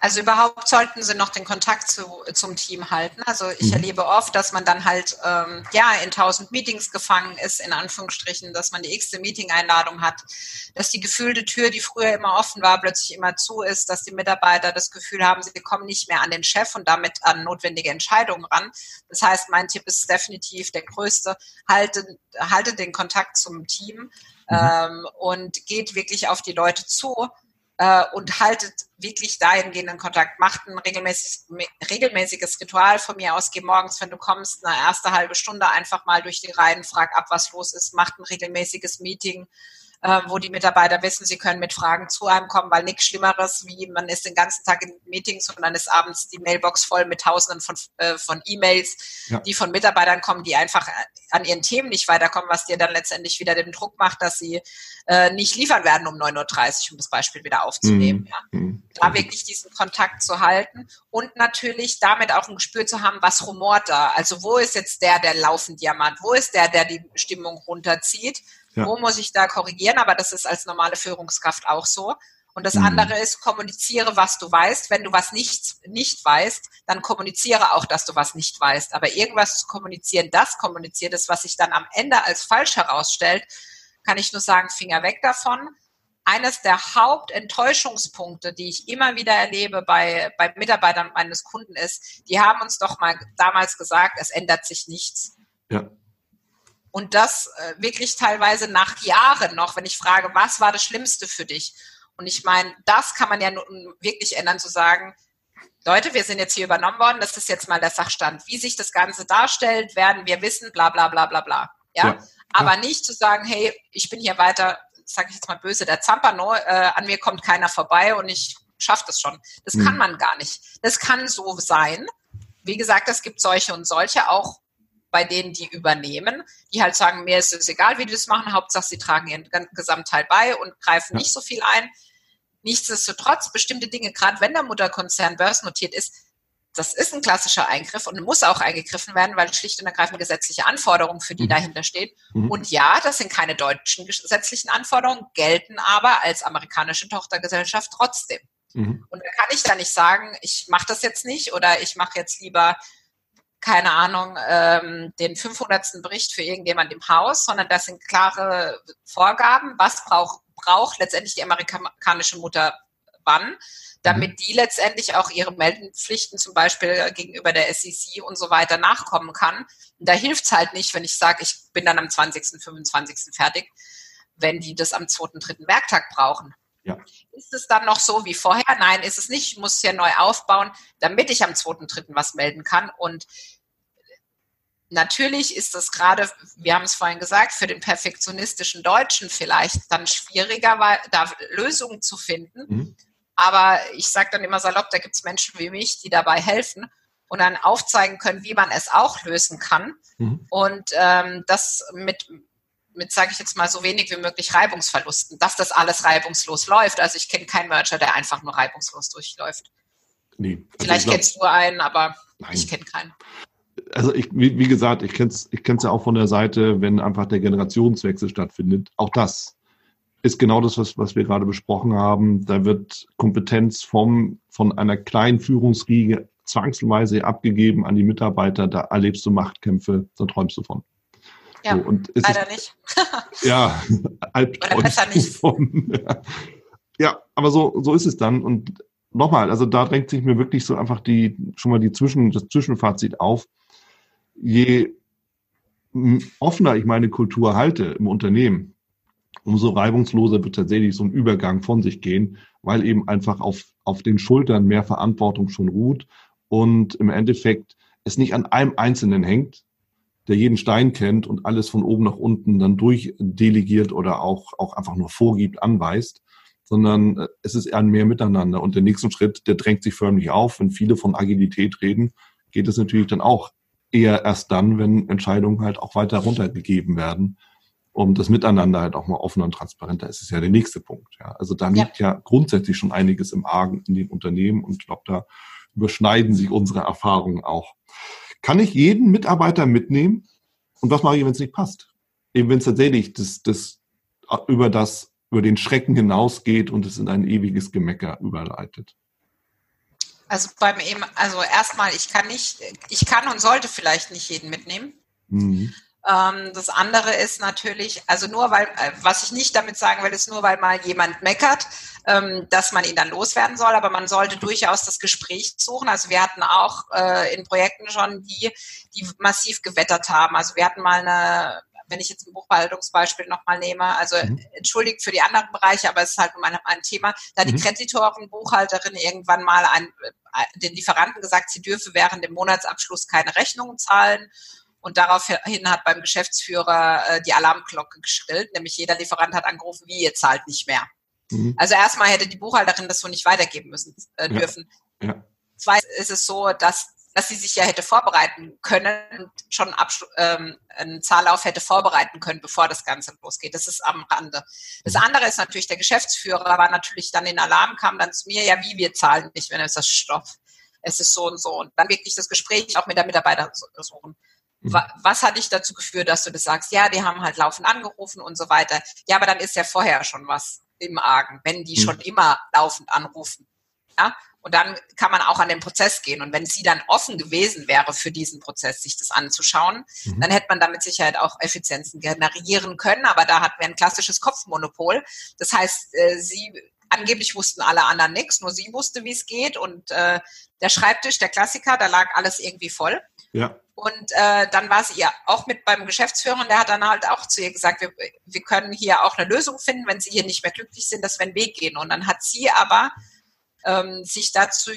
Also überhaupt sollten sie noch den Kontakt zu, zum Team halten. Also ich mhm. erlebe oft, dass man dann halt ähm, ja in tausend Meetings gefangen ist, in Anführungsstrichen, dass man die x-te Meeting-Einladung hat, dass die gefühlte Tür, die früher immer offen war, plötzlich immer zu ist, dass die Mitarbeiter das Gefühl haben, sie kommen nicht mehr an den Chef und damit an notwendige Entscheidungen ran. Das heißt, mein Tipp ist definitiv der größte, haltet, haltet den Kontakt zum Team mhm. ähm, und geht wirklich auf die Leute zu äh, und haltet wirklich dahingehenden Kontakt. Macht ein regelmäßiges, regelmäßiges Ritual von mir aus. Geh morgens, wenn du kommst, eine erste halbe Stunde einfach mal durch die Reihen, frag ab, was los ist. Macht ein regelmäßiges Meeting äh, wo die Mitarbeiter wissen, sie können mit Fragen zu einem kommen, weil nichts Schlimmeres, wie man ist den ganzen Tag in Meetings und dann ist abends die Mailbox voll mit Tausenden von, äh, von E-Mails, ja. die von Mitarbeitern kommen, die einfach an ihren Themen nicht weiterkommen, was dir dann letztendlich wieder den Druck macht, dass sie äh, nicht liefern werden um 9.30 Uhr, um das Beispiel wieder aufzunehmen. Mhm. Ja. Mhm. Da wirklich diesen Kontakt zu halten und natürlich damit auch ein Gespür zu haben, was rumort da. Also wo ist jetzt der, der laufend jammert? Wo ist der, der die Stimmung runterzieht? Ja. Wo muss ich da korrigieren? Aber das ist als normale Führungskraft auch so. Und das mhm. andere ist, kommuniziere, was du weißt. Wenn du was nicht, nicht weißt, dann kommuniziere auch, dass du was nicht weißt. Aber irgendwas zu kommunizieren, das kommuniziert ist, was sich dann am Ende als falsch herausstellt, kann ich nur sagen, Finger weg davon. Eines der Hauptenttäuschungspunkte, die ich immer wieder erlebe bei, bei Mitarbeitern meines Kunden ist, die haben uns doch mal damals gesagt, es ändert sich nichts. Ja. Und das äh, wirklich teilweise nach Jahren noch, wenn ich frage, was war das Schlimmste für dich? Und ich meine, das kann man ja nun wirklich ändern, zu sagen, Leute, wir sind jetzt hier übernommen worden, das ist jetzt mal der Sachstand. Wie sich das Ganze darstellt, werden wir wissen, bla bla bla bla bla. Ja? ja. Aber nicht zu sagen, hey, ich bin hier weiter, sage ich jetzt mal böse, der Zampano, äh, an mir kommt keiner vorbei und ich schaffe das schon. Das mhm. kann man gar nicht. Das kann so sein. Wie gesagt, es gibt solche und solche, auch bei denen, die übernehmen, die halt sagen, mir ist es egal, wie die das machen, Hauptsache sie tragen ihren Gesamtteil bei und greifen ja. nicht so viel ein. Nichtsdestotrotz, bestimmte Dinge, gerade wenn der Mutterkonzern börsennotiert ist, das ist ein klassischer Eingriff und muss auch eingegriffen werden, weil schlicht und ergreifend gesetzliche Anforderungen für die mhm. dahinter stehen. Mhm. Und ja, das sind keine deutschen gesetzlichen Anforderungen, gelten aber als amerikanische Tochtergesellschaft trotzdem. Mhm. Und da kann ich da nicht sagen, ich mache das jetzt nicht oder ich mache jetzt lieber, keine Ahnung, ähm, den 500. Bericht für irgendjemand im Haus, sondern das sind klare Vorgaben, was braucht braucht letztendlich die amerikanische Mutter wann, damit mhm. die letztendlich auch ihre Meldenpflichten zum Beispiel gegenüber der SEC und so weiter nachkommen kann. Und da hilft es halt nicht, wenn ich sage, ich bin dann am 20., 25. fertig, wenn die das am 2., 3. Werktag brauchen. Ja. Ist es dann noch so wie vorher? Nein, ist es nicht. Ich muss es ja neu aufbauen, damit ich am 2., 3. was melden kann. Und Natürlich ist das gerade, wir haben es vorhin gesagt, für den perfektionistischen Deutschen vielleicht dann schwieriger, da Lösungen zu finden. Mhm. Aber ich sage dann immer salopp, da gibt es Menschen wie mich, die dabei helfen und dann aufzeigen können, wie man es auch lösen kann. Mhm. Und ähm, das mit, mit sage ich jetzt mal, so wenig wie möglich Reibungsverlusten, dass das alles reibungslos läuft. Also ich kenne keinen Merger, der einfach nur reibungslos durchläuft. Nee, also Vielleicht kennst du einen, aber Nein. ich kenne keinen
also ich, wie, wie gesagt, ich kenne es ich kenn's ja auch von der Seite, wenn einfach der Generationswechsel stattfindet. Auch das ist genau das, was, was wir gerade besprochen haben. Da wird Kompetenz vom, von einer kleinen Führungsriege zwangsweise abgegeben an die Mitarbeiter. Da erlebst du Machtkämpfe, da träumst du von.
Ja, so, und leider
ist, nicht. ja, Albträumst nicht. Von, ja. ja, aber so, so ist es dann. Und nochmal, also da drängt sich mir wirklich so einfach die, schon mal die Zwischen, das Zwischenfazit auf je offener ich meine Kultur halte im Unternehmen, umso reibungsloser wird tatsächlich so ein Übergang von sich gehen, weil eben einfach auf, auf den Schultern mehr Verantwortung schon ruht und im Endeffekt es nicht an einem Einzelnen hängt, der jeden Stein kennt und alles von oben nach unten dann durchdelegiert oder auch, auch einfach nur vorgibt, anweist, sondern äh, es ist eher ein mehr Miteinander. Und der nächste Schritt, der drängt sich förmlich auf. Wenn viele von Agilität reden, geht es natürlich dann auch eher erst dann, wenn Entscheidungen halt auch weiter runtergegeben werden. Um das Miteinander halt auch mal offener und transparenter ist, ist ja der nächste Punkt. Ja. Also da liegt ja. ja grundsätzlich schon einiges im Argen in den Unternehmen und ich glaube, da überschneiden sich unsere Erfahrungen auch. Kann ich jeden Mitarbeiter mitnehmen? Und was mache ich, wenn es nicht passt? Eben wenn es tatsächlich das, das über das, über den Schrecken hinausgeht und es in ein ewiges Gemecker überleitet.
Also beim eben, also erstmal, ich kann nicht, ich kann und sollte vielleicht nicht jeden mitnehmen. Mhm. Ähm, das andere ist natürlich, also nur weil, äh, was ich nicht damit sagen will, ist nur weil mal jemand meckert, ähm, dass man ihn dann loswerden soll, aber man sollte durchaus das Gespräch suchen. Also wir hatten auch äh, in Projekten schon die, die massiv gewettert haben. Also wir hatten mal eine wenn ich jetzt ein Buchhaltungsbeispiel nochmal nehme, also mhm. entschuldigt für die anderen Bereiche, aber es ist halt mein, ein Thema, da die mhm. Kreditoren, Buchhalterin irgendwann mal ein, äh, den Lieferanten gesagt, sie dürfe während dem Monatsabschluss keine Rechnungen zahlen. Und daraufhin hat beim Geschäftsführer äh, die Alarmglocke geschrillt, nämlich jeder Lieferant hat angerufen, wie ihr zahlt nicht mehr. Mhm. Also erstmal hätte die Buchhalterin das so nicht weitergeben müssen äh, dürfen. Ja. Ja. Zweitens ist es so, dass dass sie sich ja hätte vorbereiten können und schon ähm, einen Zahllauf hätte vorbereiten können, bevor das Ganze losgeht. Das ist am Rande. Das mhm. andere ist natürlich, der Geschäftsführer war natürlich dann in Alarm, kam dann zu mir, ja, wie wir zahlen nicht, wenn es das Stoff. Es ist so und so. Und dann wirklich das Gespräch auch mit der Mitarbeiter suchen. Mhm. Was hat dich dazu geführt, dass du das sagst? Ja, die haben halt laufend angerufen und so weiter. Ja, aber dann ist ja vorher schon was im Argen, wenn die mhm. schon immer laufend anrufen. Ja, und dann kann man auch an den Prozess gehen. Und wenn sie dann offen gewesen wäre für diesen Prozess, sich das anzuschauen, mhm. dann hätte man damit Sicherheit auch Effizienzen generieren können. Aber da hatten wir ein klassisches Kopfmonopol. Das heißt, äh, sie angeblich wussten alle anderen nichts, nur sie wusste, wie es geht. Und äh, der Schreibtisch, der Klassiker, da lag alles irgendwie voll. Ja. Und äh, dann war sie ja auch mit beim Geschäftsführer und der hat dann halt auch zu ihr gesagt, wir, wir können hier auch eine Lösung finden, wenn sie hier nicht mehr glücklich sind, dass wir einen Weg gehen. Und dann hat sie aber ähm, sich dazu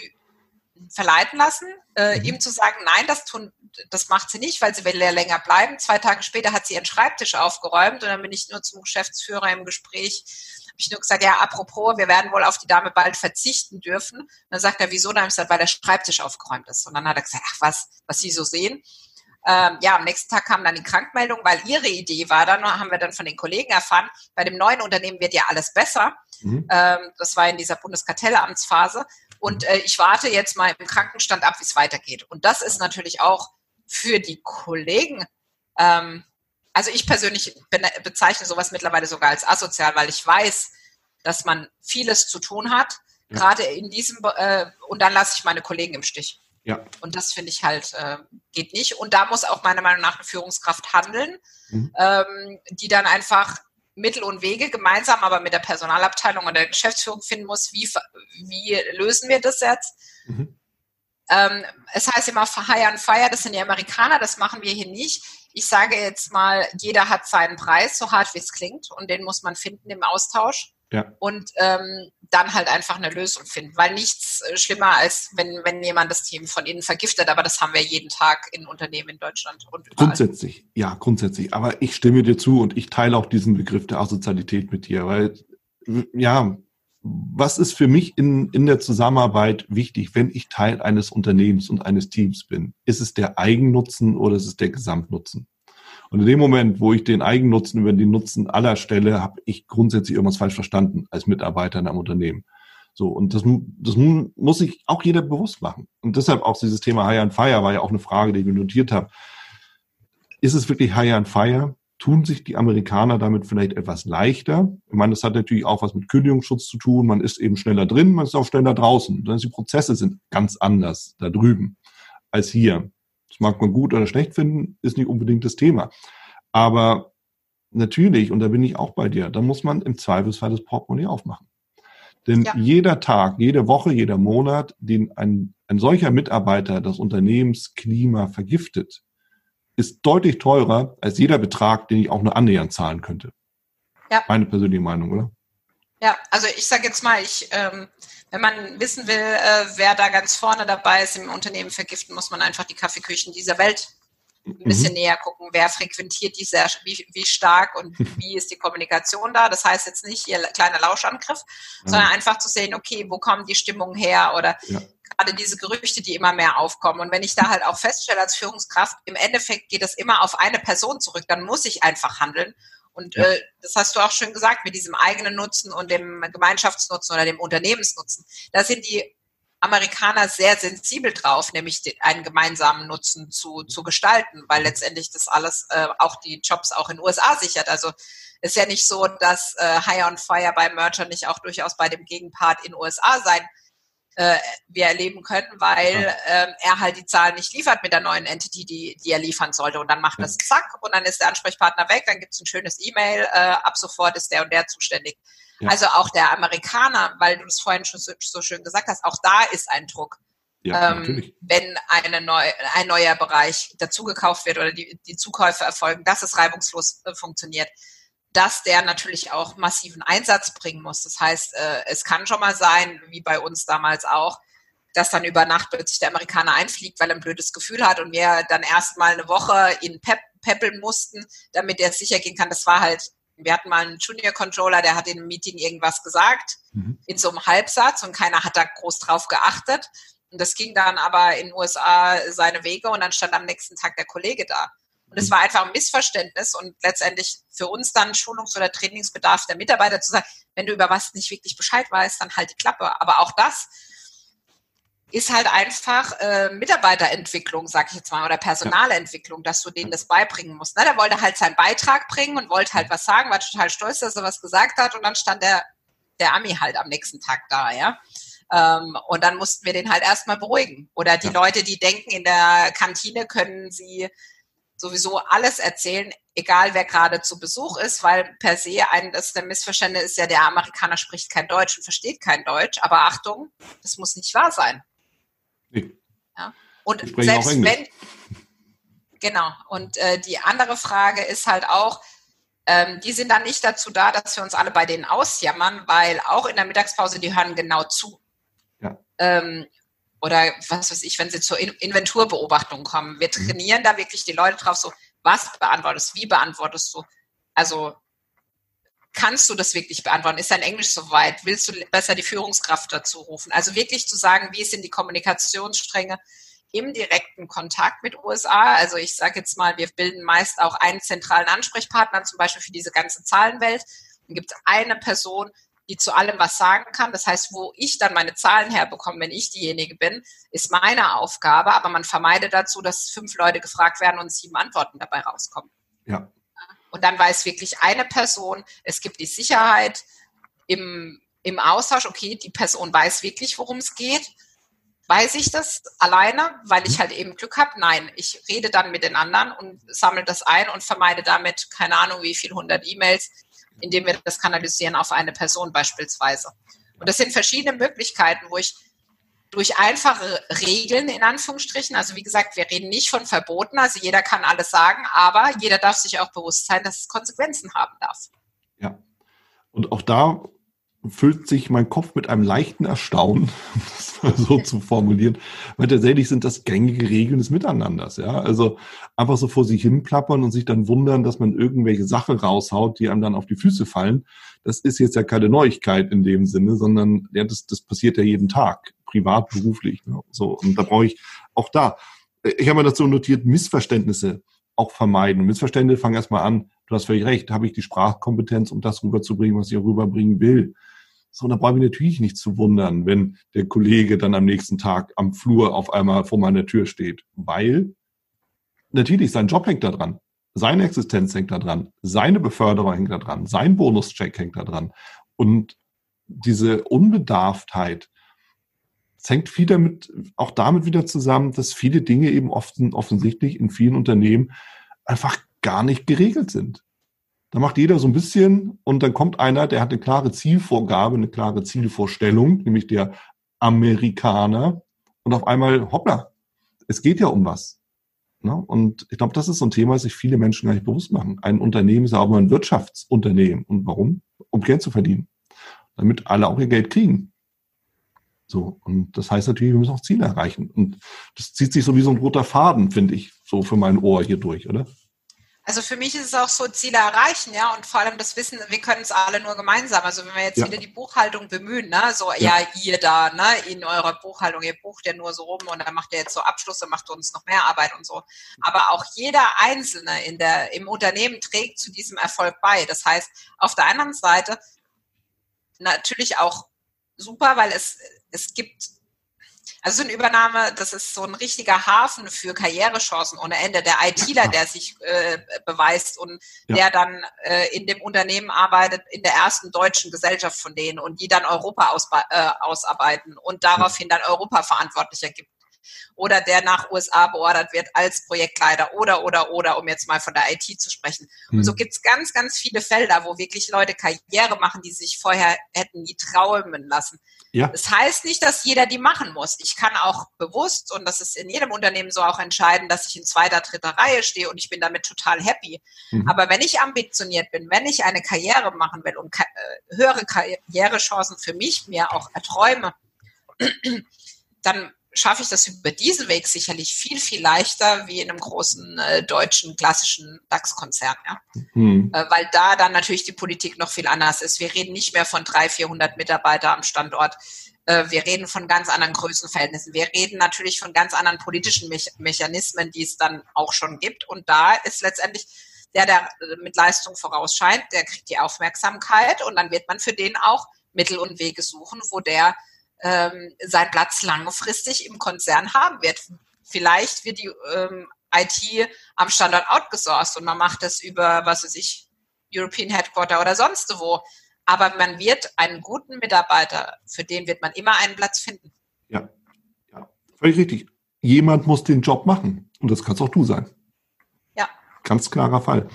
verleiten lassen, äh, mhm. ihm zu sagen, nein, das tun, das macht sie nicht, weil sie will ja länger bleiben. Zwei Tage später hat sie ihren Schreibtisch aufgeräumt und dann bin ich nur zum Geschäftsführer im Gespräch, habe ich nur gesagt, ja, apropos, wir werden wohl auf die Dame bald verzichten dürfen. Und dann sagt er, wieso? Dann habe ich gesagt, weil der Schreibtisch aufgeräumt ist. Und dann hat er gesagt, ach was, was Sie so sehen. Ähm, ja, am nächsten Tag kam dann die Krankmeldung, weil ihre Idee war dann, haben wir dann von den Kollegen erfahren, bei dem neuen Unternehmen wird ja alles besser. Mhm. Ähm, das war in dieser Bundeskartellamtsphase. Und äh, ich warte jetzt mal im Krankenstand ab, wie es weitergeht. Und das ist natürlich auch für die Kollegen, ähm, also ich persönlich bezeichne sowas mittlerweile sogar als asozial, weil ich weiß, dass man vieles zu tun hat, ja. gerade in diesem, äh, und dann lasse ich meine Kollegen im Stich. Ja. Und das finde ich halt, äh, geht nicht. Und da muss auch meiner Meinung nach eine Führungskraft handeln, mhm. ähm, die dann einfach Mittel und Wege gemeinsam, aber mit der Personalabteilung und der Geschäftsführung finden muss, wie, wie lösen wir das jetzt? Mhm. Ähm, es heißt immer Hire and Fire, das sind die Amerikaner, das machen wir hier nicht. Ich sage jetzt mal, jeder hat seinen Preis, so hart wie es klingt, und den muss man finden im Austausch. Ja. Und ähm, dann halt einfach eine Lösung finden. Weil nichts äh, schlimmer als wenn, wenn jemand das Team von innen vergiftet, aber das haben wir jeden Tag in Unternehmen in Deutschland und
überall. Grundsätzlich, ja, grundsätzlich. Aber ich stimme dir zu und ich teile auch diesen Begriff der Asozialität mit dir, weil ja, was ist für mich in, in der Zusammenarbeit wichtig, wenn ich Teil eines Unternehmens und eines Teams bin? Ist es der Eigennutzen oder ist es der Gesamtnutzen? Und in dem Moment, wo ich den Eigennutzen über den Nutzen aller stelle, habe ich grundsätzlich irgendwas falsch verstanden als Mitarbeiter in einem Unternehmen. So, und das, das muss sich auch jeder bewusst machen. Und deshalb auch dieses Thema Hire and Fire war ja auch eine Frage, die ich mir notiert habe. Ist es wirklich Hire and Fire? Tun sich die Amerikaner damit vielleicht etwas leichter? Ich meine, das hat natürlich auch was mit Kündigungsschutz zu tun. Man ist eben schneller drin, man ist auch schneller draußen. Die Prozesse sind ganz anders da drüben als hier. Das mag man gut oder schlecht finden, ist nicht unbedingt das Thema. Aber natürlich, und da bin ich auch bei dir, da muss man im Zweifelsfall das Portemonnaie aufmachen. Denn ja. jeder Tag, jede Woche, jeder Monat, den ein, ein solcher Mitarbeiter das Unternehmensklima vergiftet, ist deutlich teurer als jeder Betrag, den ich auch nur annähernd zahlen könnte. Ja. Meine persönliche Meinung, oder?
Ja, also ich sage jetzt mal, ich ähm, wenn man wissen will, äh, wer da ganz vorne dabei ist im Unternehmen vergiften, muss man einfach die Kaffeeküchen dieser Welt ein bisschen mhm. näher gucken, wer frequentiert die sehr, wie, wie stark und wie ist die Kommunikation da. Das heißt jetzt nicht ihr kleiner Lauschangriff, ja. sondern einfach zu sehen, okay, wo kommen die Stimmungen her oder ja. gerade diese Gerüchte, die immer mehr aufkommen. Und wenn ich da halt auch feststelle als Führungskraft, im Endeffekt geht das immer auf eine Person zurück, dann muss ich einfach handeln. Und ja. äh, das hast du auch schön gesagt, mit diesem eigenen Nutzen und dem Gemeinschaftsnutzen oder dem Unternehmensnutzen. Da sind die Amerikaner sehr sensibel drauf, nämlich den, einen gemeinsamen Nutzen zu, zu gestalten, weil letztendlich das alles äh, auch die Jobs auch in den USA sichert. Also ist ja nicht so, dass äh, High on Fire bei Merger nicht auch durchaus bei dem Gegenpart in den USA sein äh, wir erleben können, weil ja. ähm, er halt die Zahlen nicht liefert mit der neuen Entity, die, die er liefern sollte. Und dann macht das zack und dann ist der Ansprechpartner weg, dann gibt es ein schönes E-Mail, äh, ab sofort ist der und der zuständig. Ja. Also auch der Amerikaner, weil du das vorhin schon so, so schön gesagt hast, auch da ist ein Druck. Ja, ähm, wenn eine neu, ein neuer Bereich dazugekauft wird oder die, die Zukäufe erfolgen, dass es reibungslos äh, funktioniert dass der natürlich auch massiven Einsatz bringen muss. Das heißt, äh, es kann schon mal sein, wie bei uns damals auch, dass dann über Nacht plötzlich der Amerikaner einfliegt, weil er ein blödes Gefühl hat und wir dann erstmal eine Woche ihn pep peppeln mussten, damit er sicher gehen kann. Das war halt, wir hatten mal einen Junior Controller, der hat in einem Meeting irgendwas gesagt, mhm. in so einem Halbsatz und keiner hat da groß drauf geachtet. Und das ging dann aber in den USA seine Wege und dann stand am nächsten Tag der Kollege da. Und es war einfach ein Missverständnis und letztendlich für uns dann Schulungs- oder Trainingsbedarf der Mitarbeiter zu sagen, wenn du über was nicht wirklich Bescheid weißt, dann halt die Klappe. Aber auch das ist halt einfach äh, Mitarbeiterentwicklung, sag ich jetzt mal, oder Personalentwicklung, dass du denen das beibringen musst. Ne? Der wollte halt seinen Beitrag bringen und wollte halt was sagen, war total stolz, dass er was gesagt hat und dann stand der, der Ami halt am nächsten Tag da, ja. Ähm, und dann mussten wir den halt erstmal beruhigen. Oder die ja. Leute, die denken, in der Kantine können sie sowieso alles erzählen, egal wer gerade zu Besuch ist, weil per se ein das der Missverständnis ist ja, der Amerikaner spricht kein Deutsch und versteht kein Deutsch. Aber Achtung, das muss nicht wahr sein. Nee. Ja? Und selbst wenn genau. Und äh, die andere Frage ist halt auch, ähm, die sind dann nicht dazu da, dass wir uns alle bei denen ausjammern, weil auch in der Mittagspause die hören genau zu. Ja. Ähm, oder was weiß ich, wenn sie zur Inventurbeobachtung kommen. Wir mhm. trainieren da wirklich die Leute drauf, so, was beantwortest, wie beantwortest du? Also, kannst du das wirklich beantworten? Ist dein Englisch soweit? Willst du besser die Führungskraft dazu rufen? Also wirklich zu sagen, wie sind die Kommunikationsstränge im direkten Kontakt mit USA? Also ich sage jetzt mal, wir bilden meist auch einen zentralen Ansprechpartner, zum Beispiel für diese ganze Zahlenwelt. Dann gibt es eine Person, die zu allem was sagen kann. Das heißt, wo ich dann meine Zahlen herbekomme, wenn ich diejenige bin, ist meine Aufgabe. Aber man vermeidet dazu, dass fünf Leute gefragt werden und sieben Antworten dabei rauskommen.
Ja.
Und dann weiß wirklich eine Person, es gibt die Sicherheit im, im Austausch, okay, die Person weiß wirklich, worum es geht. Weiß ich das alleine, weil ich mhm. halt eben Glück habe? Nein, ich rede dann mit den anderen und sammle das ein und vermeide damit keine Ahnung wie viel hundert E-Mails, indem wir das kanalisieren auf eine Person beispielsweise. Und das sind verschiedene Möglichkeiten, wo ich durch einfache Regeln in Anführungsstrichen, also wie gesagt, wir reden nicht von Verboten, also jeder kann alles sagen, aber jeder darf sich auch bewusst sein, dass es Konsequenzen haben darf.
Ja. Und auch da füllt sich mein Kopf mit einem leichten Erstaunen, um das mal so zu formulieren, weil tatsächlich sind das gängige Regeln des Miteinanders, ja. Also einfach so vor sich hin plappern und sich dann wundern, dass man irgendwelche Sachen raushaut, die einem dann auf die Füße fallen. Das ist jetzt ja keine Neuigkeit in dem Sinne, sondern ja, das, das passiert ja jeden Tag, privat, beruflich. Ne? So, und da brauche ich auch da. Ich habe mir dazu notiert, Missverständnisse auch vermeiden. Missverständnisse fangen erstmal an, du hast völlig recht, habe ich die Sprachkompetenz, um das rüberzubringen, was ich rüberbringen will. So, da brauche ich natürlich nicht zu wundern, wenn der Kollege dann am nächsten Tag am Flur auf einmal vor meiner Tür steht, weil natürlich sein Job hängt da dran, seine Existenz hängt da dran, seine Beförderung hängt da dran, sein Bonuscheck hängt da dran. Und diese Unbedarftheit, es hängt viel damit, auch damit wieder zusammen, dass viele Dinge eben oft, offensichtlich in vielen Unternehmen einfach gar nicht geregelt sind. Da macht jeder so ein bisschen und dann kommt einer, der hat eine klare Zielvorgabe, eine klare Zielvorstellung, nämlich der Amerikaner. Und auf einmal, hoppla, es geht ja um was. Ne? Und ich glaube, das ist so ein Thema, das sich viele Menschen gar nicht bewusst machen. Ein Unternehmen ist ja auch mal ein Wirtschaftsunternehmen. Und warum? Um Geld zu verdienen. Damit alle auch ihr Geld kriegen. So. Und das heißt natürlich, wir müssen auch Ziele erreichen. Und das zieht sich so wie so ein roter Faden, finde ich, so für mein Ohr hier durch, oder?
Also für mich ist es auch so, Ziele erreichen, ja, und vor allem das Wissen, wir können es alle nur gemeinsam. Also wenn wir jetzt ja. wieder die Buchhaltung bemühen, ne, so, ja. ja. ihr da, ne, in eurer Buchhaltung, ihr bucht ja nur so rum und dann macht ihr jetzt so Abschlüsse, macht uns noch mehr Arbeit und so. Aber auch jeder Einzelne in der, im Unternehmen trägt zu diesem Erfolg bei. Das heißt, auf der anderen Seite natürlich auch super, weil es, es gibt also so eine Übernahme, das ist so ein richtiger Hafen für Karrierechancen ohne Ende. Der ITler, der sich äh, beweist und ja. der dann äh, in dem Unternehmen arbeitet, in der ersten deutschen Gesellschaft von denen und die dann Europa äh, ausarbeiten und daraufhin dann Europa verantwortlicher gibt oder der nach USA beordert wird als Projektleiter oder, oder, oder, um jetzt mal von der IT zu sprechen. Mhm. Und so gibt es ganz, ganz viele Felder, wo wirklich Leute Karriere machen, die sich vorher hätten nie träumen lassen. Ja. Das heißt nicht, dass jeder die machen muss. Ich kann auch bewusst, und das ist in jedem Unternehmen so auch entscheiden, dass ich in zweiter, dritter Reihe stehe und ich bin damit total happy. Mhm. Aber wenn ich ambitioniert bin, wenn ich eine Karriere machen will und äh, höhere Karrierechancen für mich mir auch erträume, dann schaffe ich das über diesen Weg sicherlich viel, viel leichter wie in einem großen äh, deutschen klassischen DAX-Konzern. Ja? Mhm. Äh, weil da dann natürlich die Politik noch viel anders ist. Wir reden nicht mehr von 300, 400 Mitarbeiter am Standort. Äh, wir reden von ganz anderen Größenverhältnissen. Wir reden natürlich von ganz anderen politischen Me Mechanismen, die es dann auch schon gibt. Und da ist letztendlich der, der mit Leistung vorausscheint, der kriegt die Aufmerksamkeit und dann wird man für den auch Mittel und Wege suchen, wo der ähm, seinen Platz langfristig im Konzern haben wird. Vielleicht wird die ähm, IT am Standort outgesourced und man macht das über, was weiß ich, European Headquarter oder sonst wo. Aber man wird einen guten Mitarbeiter, für den wird man immer einen Platz finden.
Ja, ja. völlig richtig. Jemand muss den Job machen. Und das kannst auch du sein.
Ja.
Ganz klarer Fall.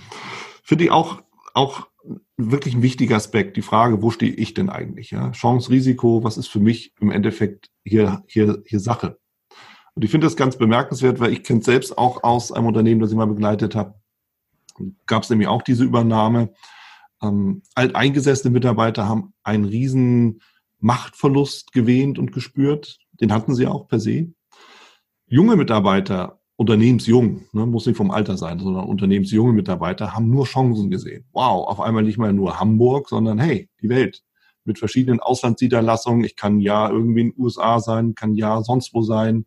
Finde ich auch, auch wirklich ein wichtiger Aspekt, die Frage, wo stehe ich denn eigentlich? Ja? Chance, Risiko, was ist für mich im Endeffekt hier, hier, hier Sache? Und ich finde das ganz bemerkenswert, weil ich kenne selbst auch aus einem Unternehmen, das ich mal begleitet habe, gab es nämlich auch diese Übernahme. Ähm, alteingesessene Mitarbeiter haben einen riesen Machtverlust gewähnt und gespürt. den hatten sie auch per se. Junge Mitarbeiter, unternehmensjung, ne, muss nicht vom Alter sein, sondern unternehmensjunge Mitarbeiter haben nur Chancen gesehen. Wow, auf einmal nicht mal nur Hamburg, sondern hey, die Welt mit verschiedenen Auslandsniederlassungen. Ich kann ja irgendwie in den USA sein, kann ja sonst wo sein.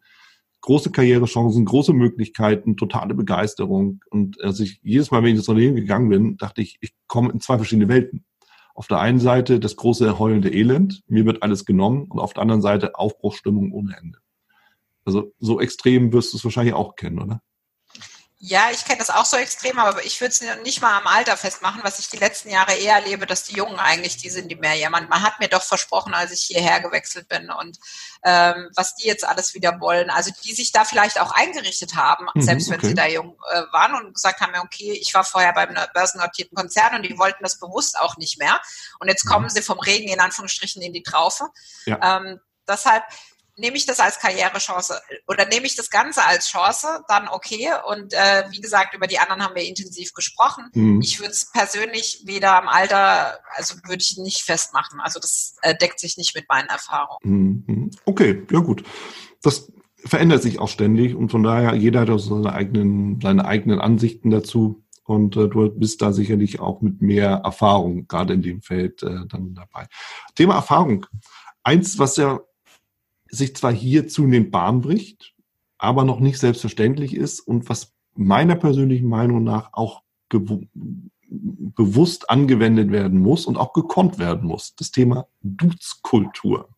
Große Karrierechancen, große Möglichkeiten, totale Begeisterung. Und als ich jedes Mal, wenn ich ins Unternehmen gegangen bin, dachte ich, ich komme in zwei verschiedene Welten. Auf der einen Seite das große heulende Elend, mir wird alles genommen, und auf der anderen Seite Aufbruchsstimmung ohne Ende. Also so extrem wirst du es wahrscheinlich auch kennen, oder?
Ja, ich kenne das auch so extrem, aber ich würde es nicht mal am Alter festmachen, was ich die letzten Jahre eher erlebe, dass die Jungen eigentlich die sind, die mehr jammern. Man hat mir doch versprochen, als ich hierher gewechselt bin und ähm, was die jetzt alles wieder wollen. Also die sich da vielleicht auch eingerichtet haben, mhm, selbst wenn okay. sie da jung äh, waren und gesagt haben, okay, ich war vorher beim börsennotierten Konzern und die wollten das bewusst auch nicht mehr. Und jetzt kommen mhm. sie vom Regen in Anführungsstrichen in die Traufe. Ja. Ähm, deshalb nehme ich das als Karrierechance oder nehme ich das Ganze als Chance, dann okay. Und äh, wie gesagt, über die anderen haben wir intensiv gesprochen. Mhm. Ich würde es persönlich weder am Alter, also würde ich nicht festmachen. Also das äh, deckt sich nicht mit meinen Erfahrungen.
Mhm. mhm. Okay, ja gut. Das verändert sich auch ständig und von daher jeder hat auch seine eigenen, seine eigenen Ansichten dazu. Und äh, du bist da sicherlich auch mit mehr Erfahrung, gerade in dem Feld, äh, dann dabei. Thema Erfahrung. Eins, was ja sich zwar hier zunehmend Bahn bricht, aber noch nicht selbstverständlich ist und was meiner persönlichen Meinung nach auch bewusst angewendet werden muss und auch gekonnt werden muss. Das Thema Duzkultur.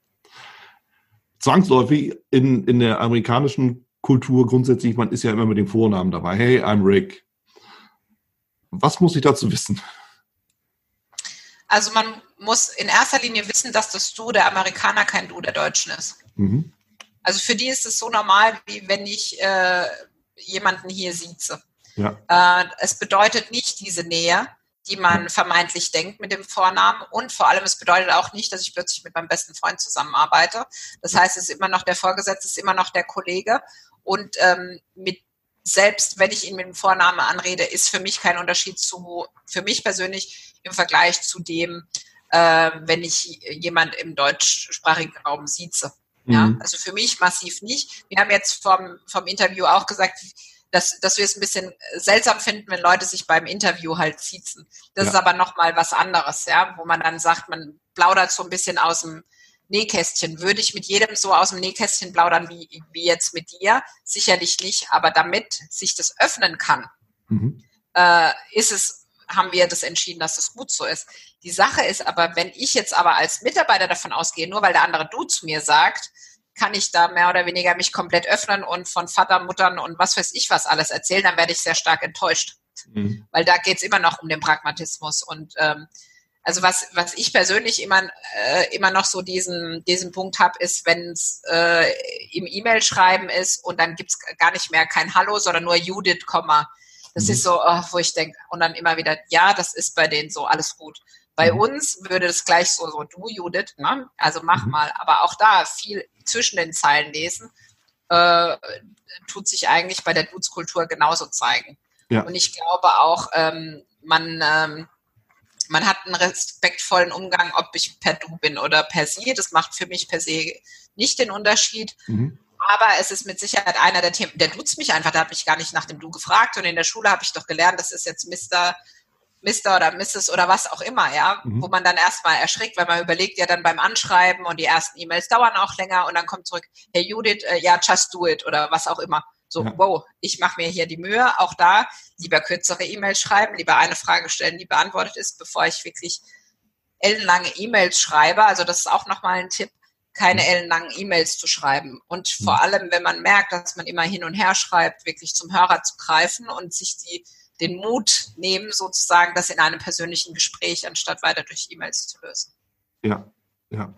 Zwangsläufig in, in der amerikanischen Kultur grundsätzlich, man ist ja immer mit dem Vornamen dabei. Hey, I'm Rick. Was muss ich dazu wissen?
Also man muss in erster Linie wissen, dass das Du der Amerikaner kein Du der Deutschen ist. Mhm. Also für die ist es so normal, wie wenn ich äh, jemanden hier sieze. Ja. Äh, es bedeutet nicht diese Nähe, die man vermeintlich denkt mit dem Vornamen. Und vor allem, es bedeutet auch nicht, dass ich plötzlich mit meinem besten Freund zusammenarbeite. Das heißt, es ist immer noch der Vorgesetzte, es ist immer noch der Kollege. Und ähm, mit selbst wenn ich ihn mit dem Vornamen anrede, ist für mich kein Unterschied zu, für mich persönlich im Vergleich zu dem, äh, wenn ich jemand im deutschsprachigen Raum sieze. Ja, mhm. also für mich massiv nicht. Wir haben jetzt vom, vom Interview auch gesagt, dass, dass wir es ein bisschen seltsam finden, wenn Leute sich beim Interview halt siezen. Das ja. ist aber nochmal was anderes, ja, wo man dann sagt, man plaudert so ein bisschen aus dem Nähkästchen. Würde ich mit jedem so aus dem Nähkästchen plaudern wie, wie jetzt mit dir? Sicherlich nicht, aber damit sich das öffnen kann, mhm. äh, ist es haben wir das entschieden, dass das gut so ist. Die Sache ist aber, wenn ich jetzt aber als Mitarbeiter davon ausgehe, nur weil der andere Du zu mir sagt, kann ich da mehr oder weniger mich komplett öffnen und von Vater, Muttern und was weiß ich was alles erzählen, dann werde ich sehr stark enttäuscht. Mhm. Weil da geht es immer noch um den Pragmatismus. Und ähm, also was, was ich persönlich immer, äh, immer noch so diesen, diesen Punkt habe, ist, wenn es äh, im E-Mail-Schreiben ist und dann gibt es gar nicht mehr kein Hallo, sondern nur Judith, das mhm. ist so, oh, wo ich denke, und dann immer wieder, ja, das ist bei denen so, alles gut. Bei mhm. uns würde das gleich so, so du, Judith, ne? also mach mhm. mal. Aber auch da viel zwischen den Zeilen lesen, äh, tut sich eigentlich bei der Dudes-Kultur genauso zeigen. Ja. Und ich glaube auch, ähm, man, ähm, man hat einen respektvollen Umgang, ob ich per Du bin oder per Sie. Das macht für mich per se nicht den Unterschied. Mhm. Aber es ist mit Sicherheit einer der Themen, der duzt mich einfach, der hat mich gar nicht nach dem Du gefragt. Und in der Schule habe ich doch gelernt, das ist jetzt Mr. Mr. oder Mrs. oder was auch immer, ja, mhm. wo man dann erstmal erschrickt, weil man überlegt ja dann beim Anschreiben und die ersten E-Mails dauern auch länger und dann kommt zurück, hey Judith, äh, ja, just do it oder was auch immer. So, ja. wow, ich mache mir hier die Mühe, auch da lieber kürzere E-Mails schreiben, lieber eine Frage stellen, die beantwortet ist, bevor ich wirklich ellenlange E-Mails schreibe. Also das ist auch nochmal ein Tipp keine mhm. ellenlangen E-Mails zu schreiben. Und mhm. vor allem, wenn man merkt, dass man immer hin und her schreibt, wirklich zum Hörer zu greifen und sich die, den Mut nehmen, sozusagen das in einem persönlichen Gespräch, anstatt weiter durch E-Mails zu lösen.
Ja, ja.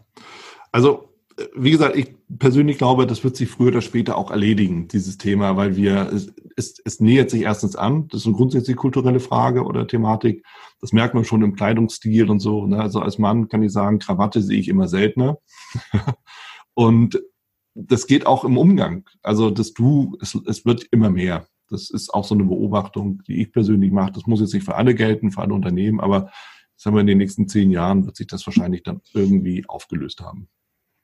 Also wie gesagt, ich persönlich glaube, das wird sich früher oder später auch erledigen, dieses Thema, weil wir, es, es, es nähert sich erstens an, das ist eine grundsätzlich kulturelle Frage oder Thematik. Das merkt man schon im Kleidungsstil und so. Ne? Also als Mann kann ich sagen, Krawatte sehe ich immer seltener. und das geht auch im Umgang. Also das Du, es, es wird immer mehr. Das ist auch so eine Beobachtung, die ich persönlich mache. Das muss jetzt nicht für alle gelten, für alle Unternehmen, aber sagen wir, in den nächsten zehn Jahren wird sich das wahrscheinlich dann irgendwie aufgelöst haben.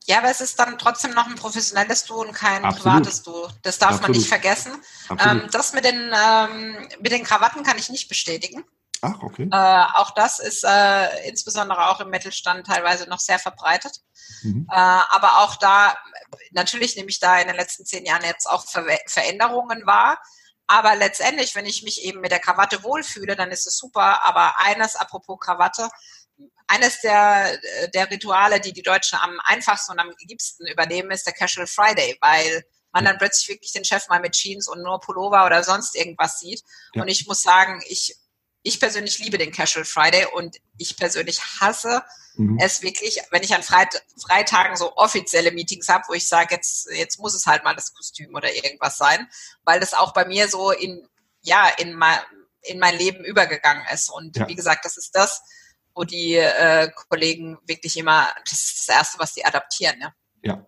Ja, aber es ist dann trotzdem noch ein professionelles Du und kein Absolut. privates Du. Das darf Absolut. man nicht vergessen. Ähm, das mit den, ähm, mit den Krawatten kann ich nicht bestätigen.
Ach, okay.
Äh, auch das ist äh, insbesondere auch im Mittelstand teilweise noch sehr verbreitet. Mhm. Äh, aber auch da, natürlich nehme ich da in den letzten zehn Jahren jetzt auch Ver Veränderungen wahr. Aber letztendlich, wenn ich mich eben mit der Krawatte wohlfühle, dann ist es super. Aber eines, apropos Krawatte, eines der, der Rituale, die die Deutschen am einfachsten und am liebsten übernehmen, ist der Casual Friday, weil man dann plötzlich wirklich den Chef mal mit Jeans und nur Pullover oder sonst irgendwas sieht. Ja. Und ich muss sagen, ich, ich persönlich liebe den Casual Friday und ich persönlich hasse mhm. es wirklich, wenn ich an Freit Freitagen so offizielle Meetings habe, wo ich sage, jetzt, jetzt muss es halt mal das Kostüm oder irgendwas sein, weil das auch bei mir so in, ja, in mein, in mein Leben übergegangen ist. Und ja. wie gesagt, das ist das, wo die äh, Kollegen wirklich immer, das ist das Erste, was die adaptieren. Ja,
ja.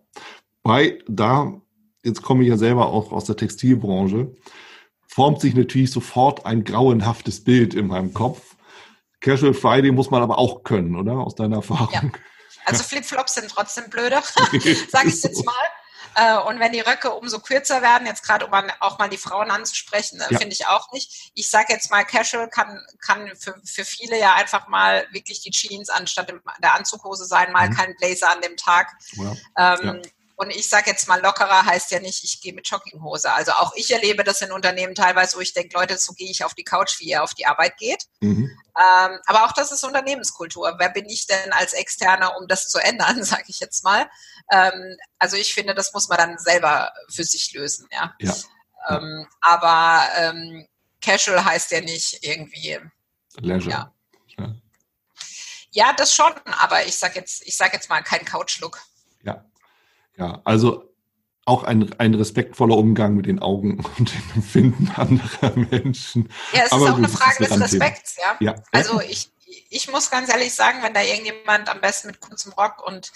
Weil da, jetzt komme ich ja selber auch aus der Textilbranche, formt sich natürlich sofort ein grauenhaftes Bild in meinem Kopf. Casual Friday muss man aber auch können, oder? Aus deiner Erfahrung. Ja.
Also Flipflops sind trotzdem blöder, sage ich jetzt mal. Äh, und wenn die Röcke umso kürzer werden, jetzt gerade um auch mal die Frauen anzusprechen, äh, ja. finde ich auch nicht. Ich sage jetzt mal, Casual kann, kann für, für viele ja einfach mal wirklich die Jeans anstatt der Anzughose sein, mal mhm. kein Blazer an dem Tag. Ja. Ähm, ja. Und ich sage jetzt mal lockerer heißt ja nicht, ich gehe mit Jogginghose. Also auch ich erlebe das in Unternehmen teilweise, wo ich denke, Leute, so gehe ich auf die Couch, wie ihr auf die Arbeit geht. Mhm. Ähm, aber auch das ist Unternehmenskultur. Wer bin ich denn als Externer, um das zu ändern, sage ich jetzt mal. Ähm, also ich finde, das muss man dann selber für sich lösen. Ja. ja. Ähm, aber ähm, Casual heißt ja nicht irgendwie.
Leisure.
Ja. ja. ja das schon, aber ich sage jetzt, ich sag jetzt mal kein Couch-Look.
Ja. Ja, also auch ein, ein respektvoller Umgang mit den Augen und den Empfinden anderer Menschen.
Ja, es Aber ist auch gut, eine Frage des Respekts, ja? ja. Also ich, ich muss ganz ehrlich sagen, wenn da irgendjemand am besten mit kurzem Rock und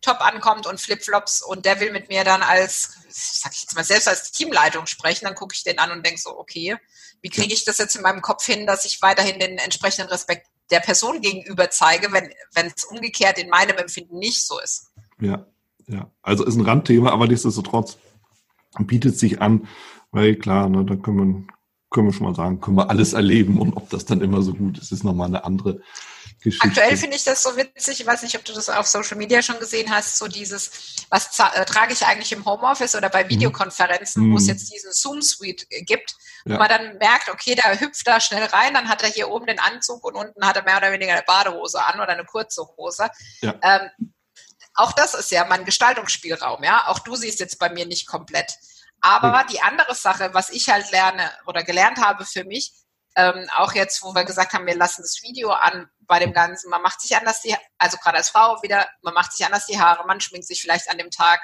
Top ankommt und Flipflops und der will mit mir dann als, sag ich jetzt mal, selbst als Teamleitung sprechen, dann gucke ich den an und denke so, okay, wie kriege ich das jetzt in meinem Kopf hin, dass ich weiterhin den entsprechenden Respekt der Person gegenüber zeige, wenn es umgekehrt in meinem Empfinden nicht so ist.
Ja, ja, also ist ein Randthema, aber nichtsdestotrotz bietet sich an, weil klar, ne, da können wir, können wir schon mal sagen, können wir alles erleben und ob das dann immer so gut ist, ist nochmal eine andere Geschichte.
Aktuell finde ich das so witzig, ich weiß nicht, ob du das auf Social Media schon gesehen hast, so dieses, was äh, trage ich eigentlich im Homeoffice oder bei mhm. Videokonferenzen, mhm. wo es mhm. jetzt diesen Zoom-Suite gibt, wo ja. man dann merkt, okay, der hüpft da schnell rein, dann hat er hier oben den Anzug und unten hat er mehr oder weniger eine Badehose an oder eine kurze Hose. Ja. Ähm, auch das ist ja mein Gestaltungsspielraum, ja. Auch du siehst jetzt bei mir nicht komplett. Aber die andere Sache, was ich halt lerne oder gelernt habe für mich, ähm, auch jetzt, wo wir gesagt haben, wir lassen das Video an bei dem Ganzen, man macht sich anders die, also gerade als Frau wieder, man macht sich anders die Haare, man schminkt sich vielleicht an dem Tag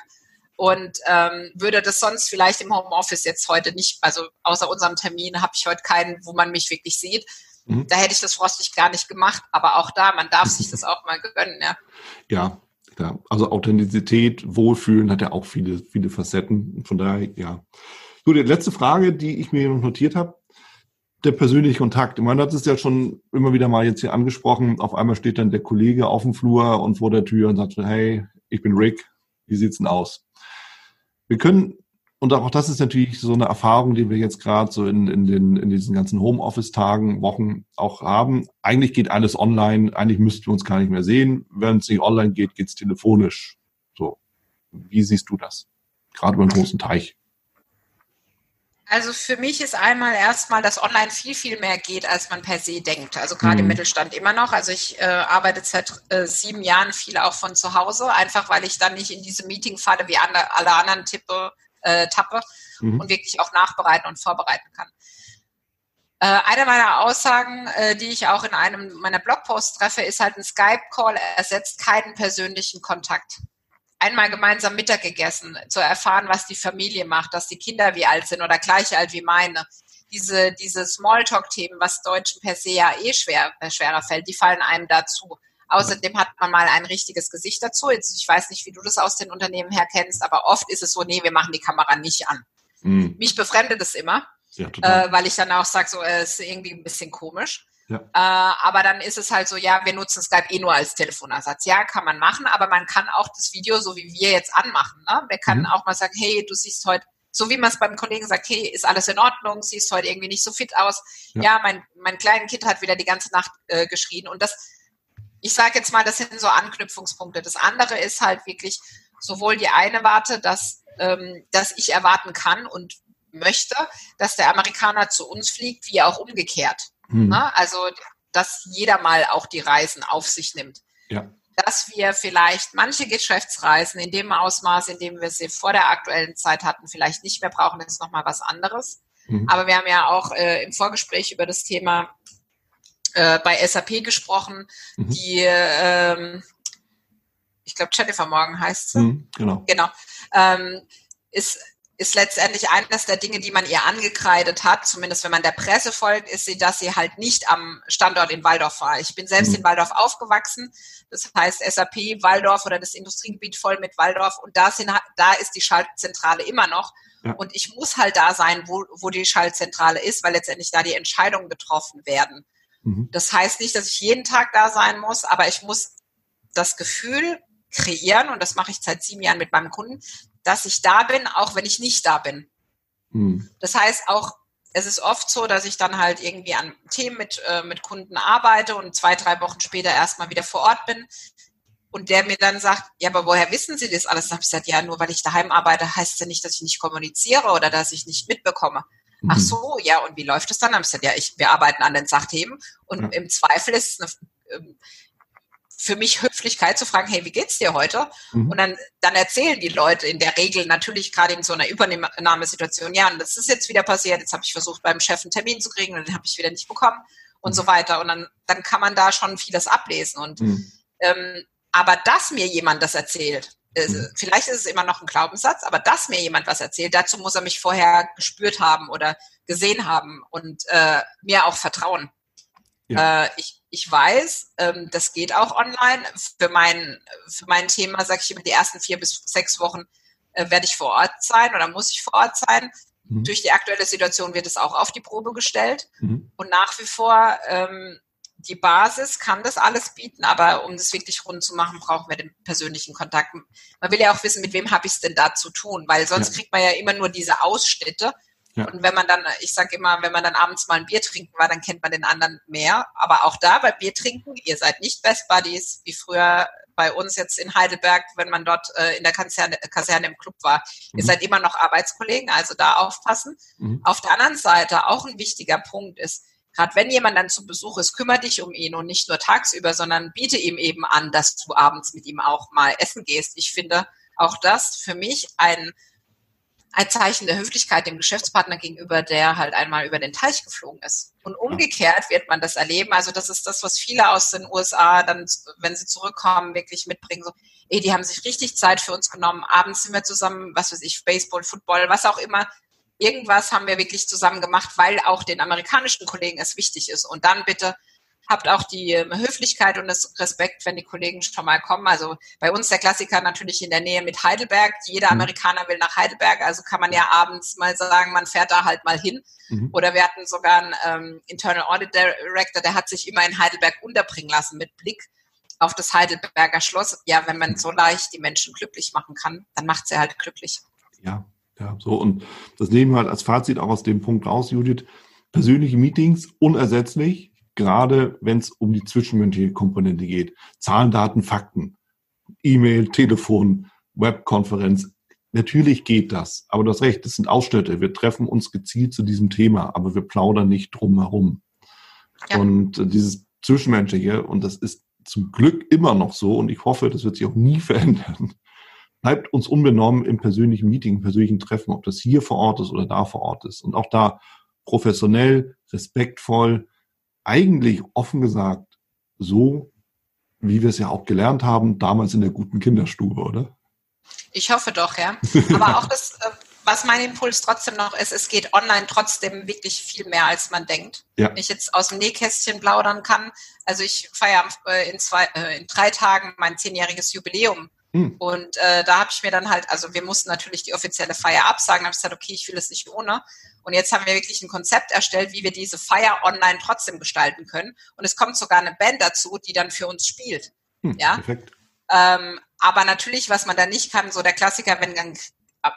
und ähm, würde das sonst vielleicht im Homeoffice jetzt heute nicht, also außer unserem Termin habe ich heute keinen, wo man mich wirklich sieht. Mhm. Da hätte ich das frostig gar nicht gemacht, aber auch da, man darf sich das auch mal gönnen, ja.
Ja, ja, also Authentizität, Wohlfühlen hat ja auch viele, viele Facetten. Von daher, ja. So, die letzte Frage, die ich mir noch notiert habe, der persönliche Kontakt. Ich meine, das ist ja schon immer wieder mal jetzt hier angesprochen. Auf einmal steht dann der Kollege auf dem Flur und vor der Tür und sagt, hey, ich bin Rick, wie sieht's denn aus? Wir können und auch das ist natürlich so eine Erfahrung, die wir jetzt gerade so in, in, den, in diesen ganzen Homeoffice-Tagen, Wochen auch haben. Eigentlich geht alles online, eigentlich müssten wir uns gar nicht mehr sehen. Wenn es nicht online geht, geht es telefonisch. So, wie siehst du das? Gerade beim großen Teich.
Also für mich ist einmal erstmal, dass online viel, viel mehr geht, als man per se denkt. Also gerade mhm. im Mittelstand immer noch. Also ich äh, arbeite seit äh, sieben Jahren viel auch von zu Hause, einfach weil ich dann nicht in diese Meeting-Falle wie alle anderen tippe, äh, tappe mhm. und wirklich auch nachbereiten und vorbereiten kann. Äh, eine meiner Aussagen, äh, die ich auch in einem meiner Blogposts treffe, ist halt ein Skype-Call ersetzt keinen persönlichen Kontakt. Einmal gemeinsam Mittag gegessen, zu erfahren, was die Familie macht, dass die Kinder wie alt sind oder gleich alt wie meine. Diese, diese Smalltalk-Themen, was Deutschen per se ja eh schwer, äh, schwerer fällt, die fallen einem dazu. Außerdem hat man mal ein richtiges Gesicht dazu. Jetzt, ich weiß nicht, wie du das aus den Unternehmen her kennst, aber oft ist es so, nee, wir machen die Kamera nicht an. Mhm. Mich befremdet es immer, ja, äh, weil ich dann auch sage, so, es äh, ist irgendwie ein bisschen komisch. Ja. Äh, aber dann ist es halt so, ja, wir nutzen Skype eh nur als Telefonersatz. Ja, kann man machen, aber man kann auch das Video, so wie wir jetzt anmachen. Ne? Wir können mhm. auch mal sagen, hey, du siehst heute, so wie man es beim Kollegen sagt, hey, ist alles in Ordnung, siehst heute irgendwie nicht so fit aus. Ja, ja mein, mein kleines Kind hat wieder die ganze Nacht äh, geschrien. Und das, ich sage jetzt mal, das sind so Anknüpfungspunkte. Das andere ist halt wirklich sowohl die eine Warte, dass, ähm, dass ich erwarten kann und möchte, dass der Amerikaner zu uns fliegt, wie auch umgekehrt. Mhm. Ne? Also, dass jeder mal auch die Reisen auf sich nimmt. Ja. Dass wir vielleicht manche Geschäftsreisen in dem Ausmaß, in dem wir sie vor der aktuellen Zeit hatten, vielleicht nicht mehr brauchen, ist nochmal was anderes. Mhm. Aber wir haben ja auch äh, im Vorgespräch über das Thema äh, bei SAP gesprochen, mhm. die, ähm, ich glaube, Jennifer Morgan heißt sie. Mhm, genau. Genau. Ähm, ist ist letztendlich eines der Dinge, die man ihr angekreidet hat, zumindest wenn man der Presse folgt, ist sie, dass sie halt nicht am Standort in Waldorf war. Ich bin selbst mhm. in Waldorf aufgewachsen. Das heißt SAP Waldorf oder das Industriegebiet voll mit Waldorf und da, sind, da ist die Schaltzentrale immer noch. Ja. Und ich muss halt da sein, wo, wo die Schaltzentrale ist, weil letztendlich da die Entscheidungen getroffen werden. Mhm. Das heißt nicht, dass ich jeden Tag da sein muss, aber ich muss das Gefühl kreieren, und das mache ich seit sieben Jahren mit meinem Kunden, dass ich da bin, auch wenn ich nicht da bin. Hm. Das heißt auch, es ist oft so, dass ich dann halt irgendwie an Themen mit, äh, mit Kunden arbeite und zwei, drei Wochen später erstmal wieder vor Ort bin. Und der mir dann sagt, ja, aber woher wissen Sie das alles? Dann habe ich gesagt, ja, nur weil ich daheim arbeite, heißt ja nicht, dass ich nicht kommuniziere oder dass ich nicht mitbekomme. Mhm. Ach so, ja, und wie läuft es dann? Dann habe ich gesagt, ja, ich, wir arbeiten an den Sachthemen und ja. im Zweifel ist es eine, ähm, für mich Höflichkeit zu fragen, hey, wie geht's dir heute? Mhm. Und dann, dann erzählen die Leute in der Regel natürlich gerade in so einer Übernahmesituation, ja, und das ist jetzt wieder passiert, jetzt habe ich versucht, beim Chef einen Termin zu kriegen und den habe ich wieder nicht bekommen und mhm. so weiter. Und dann, dann kann man da schon vieles ablesen. Und mhm. ähm, aber dass mir jemand das erzählt, äh, mhm. Vielleicht ist es immer noch ein Glaubenssatz, aber dass mir jemand was erzählt, dazu muss er mich vorher gespürt haben oder gesehen haben und äh, mir auch vertrauen. Ja. Äh, ich, ich weiß, ähm, das geht auch online. Für mein, für mein Thema sage ich immer, die ersten vier bis sechs Wochen äh, werde ich vor Ort sein oder muss ich vor Ort sein. Mhm. Durch die aktuelle Situation wird es auch auf die Probe gestellt. Mhm. Und nach wie vor, ähm, die Basis kann das alles bieten, aber um das wirklich rund zu machen, brauchen wir den persönlichen Kontakt. Man will ja auch wissen, mit wem habe ich es denn da zu tun, weil sonst ja. kriegt man ja immer nur diese Ausschnitte ja. Und wenn man dann, ich sage immer, wenn man dann abends mal ein Bier trinken war, dann kennt man den anderen mehr. Aber auch da bei Bier trinken, ihr seid nicht Best Buddies, wie früher bei uns jetzt in Heidelberg, wenn man dort äh, in der Kaserne, Kaserne im Club war. Mhm. Ihr seid immer noch Arbeitskollegen, also da aufpassen. Mhm. Auf der anderen Seite auch ein wichtiger Punkt ist, gerade wenn jemand dann zu Besuch ist, kümmere dich um ihn und nicht nur tagsüber, sondern biete ihm eben an, dass du abends mit ihm auch mal essen gehst. Ich finde auch das für mich ein ein Zeichen der Höflichkeit dem Geschäftspartner gegenüber, der halt einmal über den Teich geflogen ist. Und umgekehrt wird man das erleben. Also das ist das, was viele aus den USA dann, wenn sie zurückkommen, wirklich mitbringen. So, ey, die haben sich richtig Zeit für uns genommen. Abends sind wir zusammen, was weiß ich, Baseball, Football, was auch immer. Irgendwas haben wir wirklich zusammen gemacht, weil auch den amerikanischen Kollegen es wichtig ist. Und dann bitte habt auch die ähm, Höflichkeit und das Respekt, wenn die Kollegen schon mal kommen. Also bei uns der Klassiker natürlich in der Nähe mit Heidelberg. Jeder mhm. Amerikaner will nach Heidelberg, also kann man ja abends mal sagen, man fährt da halt mal hin. Mhm. Oder wir hatten sogar einen ähm, Internal Audit Director, der hat sich immer in Heidelberg unterbringen lassen mit Blick auf das Heidelberger Schloss. Ja, wenn man so leicht die Menschen glücklich machen kann, dann macht sie halt glücklich.
Ja, ja, so. Und das nehmen wir halt als Fazit auch aus dem Punkt raus, Judith. Persönliche Meetings unersetzlich gerade wenn es um die zwischenmenschliche Komponente geht. Zahlen, Daten, Fakten, E-Mail, Telefon, Webkonferenz. Natürlich geht das, aber du hast recht, das sind Ausschnitte. Wir treffen uns gezielt zu diesem Thema, aber wir plaudern nicht drum herum. Ja. Und äh, dieses Zwischenmenschliche, und das ist zum Glück immer noch so, und ich hoffe, das wird sich auch nie verändern, bleibt uns unbenommen im persönlichen Meeting, im persönlichen Treffen, ob das hier vor Ort ist oder da vor Ort ist. Und auch da professionell, respektvoll, eigentlich offen gesagt so, wie wir es ja auch gelernt haben, damals in der guten Kinderstube, oder?
Ich hoffe doch, ja. Aber auch das, äh, was mein Impuls trotzdem noch ist, es geht online trotzdem wirklich viel mehr, als man denkt. Ja. Wenn ich jetzt aus dem Nähkästchen plaudern kann. Also ich feiere äh, in, zwei, äh, in drei Tagen mein zehnjähriges Jubiläum Mhm. Und äh, da habe ich mir dann halt, also wir mussten natürlich die offizielle Feier absagen, habe ich gesagt, okay, ich will es nicht ohne. Und jetzt haben wir wirklich ein Konzept erstellt, wie wir diese Feier online trotzdem gestalten können. Und es kommt sogar eine Band dazu, die dann für uns spielt. Mhm, ja. Perfekt. Ähm, aber natürlich, was man da nicht kann, so der Klassiker, wenn dann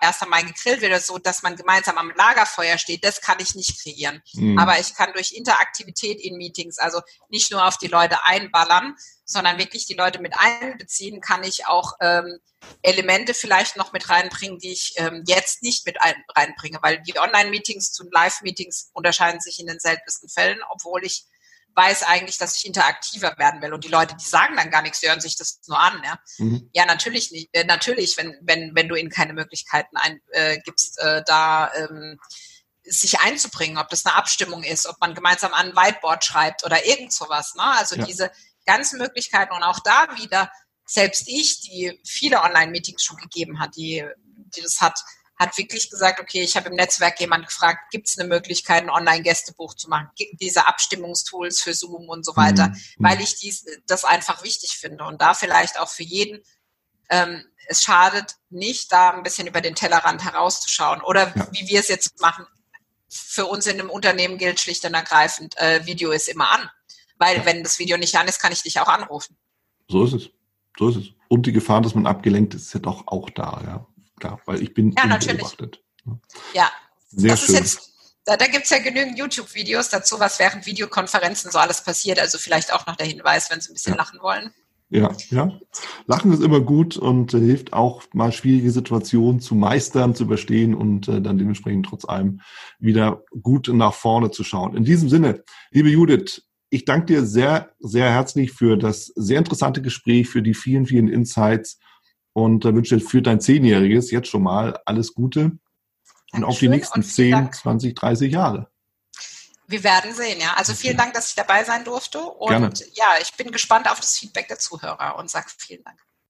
erst einmal gegrillt wird oder so, dass man gemeinsam am Lagerfeuer steht, das kann ich nicht kreieren. Mhm. Aber ich kann durch Interaktivität in Meetings, also nicht nur auf die Leute einballern, sondern wirklich die Leute mit einbeziehen, kann ich auch ähm, Elemente vielleicht noch mit reinbringen, die ich ähm, jetzt nicht mit ein, reinbringe, weil die Online-Meetings zu Live-Meetings unterscheiden sich in den seltensten Fällen, obwohl ich weiß eigentlich, dass ich interaktiver werden will. Und die Leute, die sagen dann gar nichts, die hören sich das nur an. Ja, mhm. ja natürlich nicht. Äh, natürlich, wenn, wenn, wenn du ihnen keine Möglichkeiten ein, äh, gibst, äh, da ähm, sich einzubringen, ob das eine Abstimmung ist, ob man gemeinsam an ein Whiteboard schreibt oder irgend sowas. Ne? Also ja. diese ganzen Möglichkeiten und auch da wieder, selbst ich, die viele Online-Meetings schon gegeben hat, die, die das hat, hat wirklich gesagt, okay, ich habe im Netzwerk jemand gefragt, gibt es eine Möglichkeit, ein Online-Gästebuch zu machen, diese Abstimmungstools für Zoom und so weiter, mhm. weil ich dies, das einfach wichtig finde und da vielleicht auch für jeden, ähm, es schadet nicht, da ein bisschen über den Tellerrand herauszuschauen oder ja. wie wir es jetzt machen. Für uns in einem Unternehmen gilt schlicht und ergreifend, äh, Video ist immer an, weil wenn das Video nicht an ist, kann ich dich auch anrufen.
So ist es. So ist es. Und die Gefahr, dass man abgelenkt ist, ist ja doch auch da, ja klar, weil ich bin
ja, natürlich. beobachtet. Ja, Sehr das schön. ist jetzt, da, da gibt es ja genügend YouTube-Videos dazu, was während Videokonferenzen so alles passiert. Also vielleicht auch noch der Hinweis, wenn Sie ein bisschen ja. lachen wollen.
Ja, ja. Lachen ist immer gut und äh, hilft auch mal schwierige Situationen zu meistern, zu überstehen und äh, dann dementsprechend trotz allem wieder gut nach vorne zu schauen. In diesem Sinne, liebe Judith, ich danke dir sehr, sehr herzlich für das sehr interessante Gespräch, für die vielen, vielen Insights und äh, wünsche dir für dein Zehnjähriges jetzt schon mal alles Gute und auf die nächsten 10, 20, 30 Jahre.
Wir werden sehen, ja. Also vielen Dank, dass ich dabei sein durfte. Und Gerne. ja, ich bin gespannt auf das Feedback der Zuhörer und sage vielen Dank.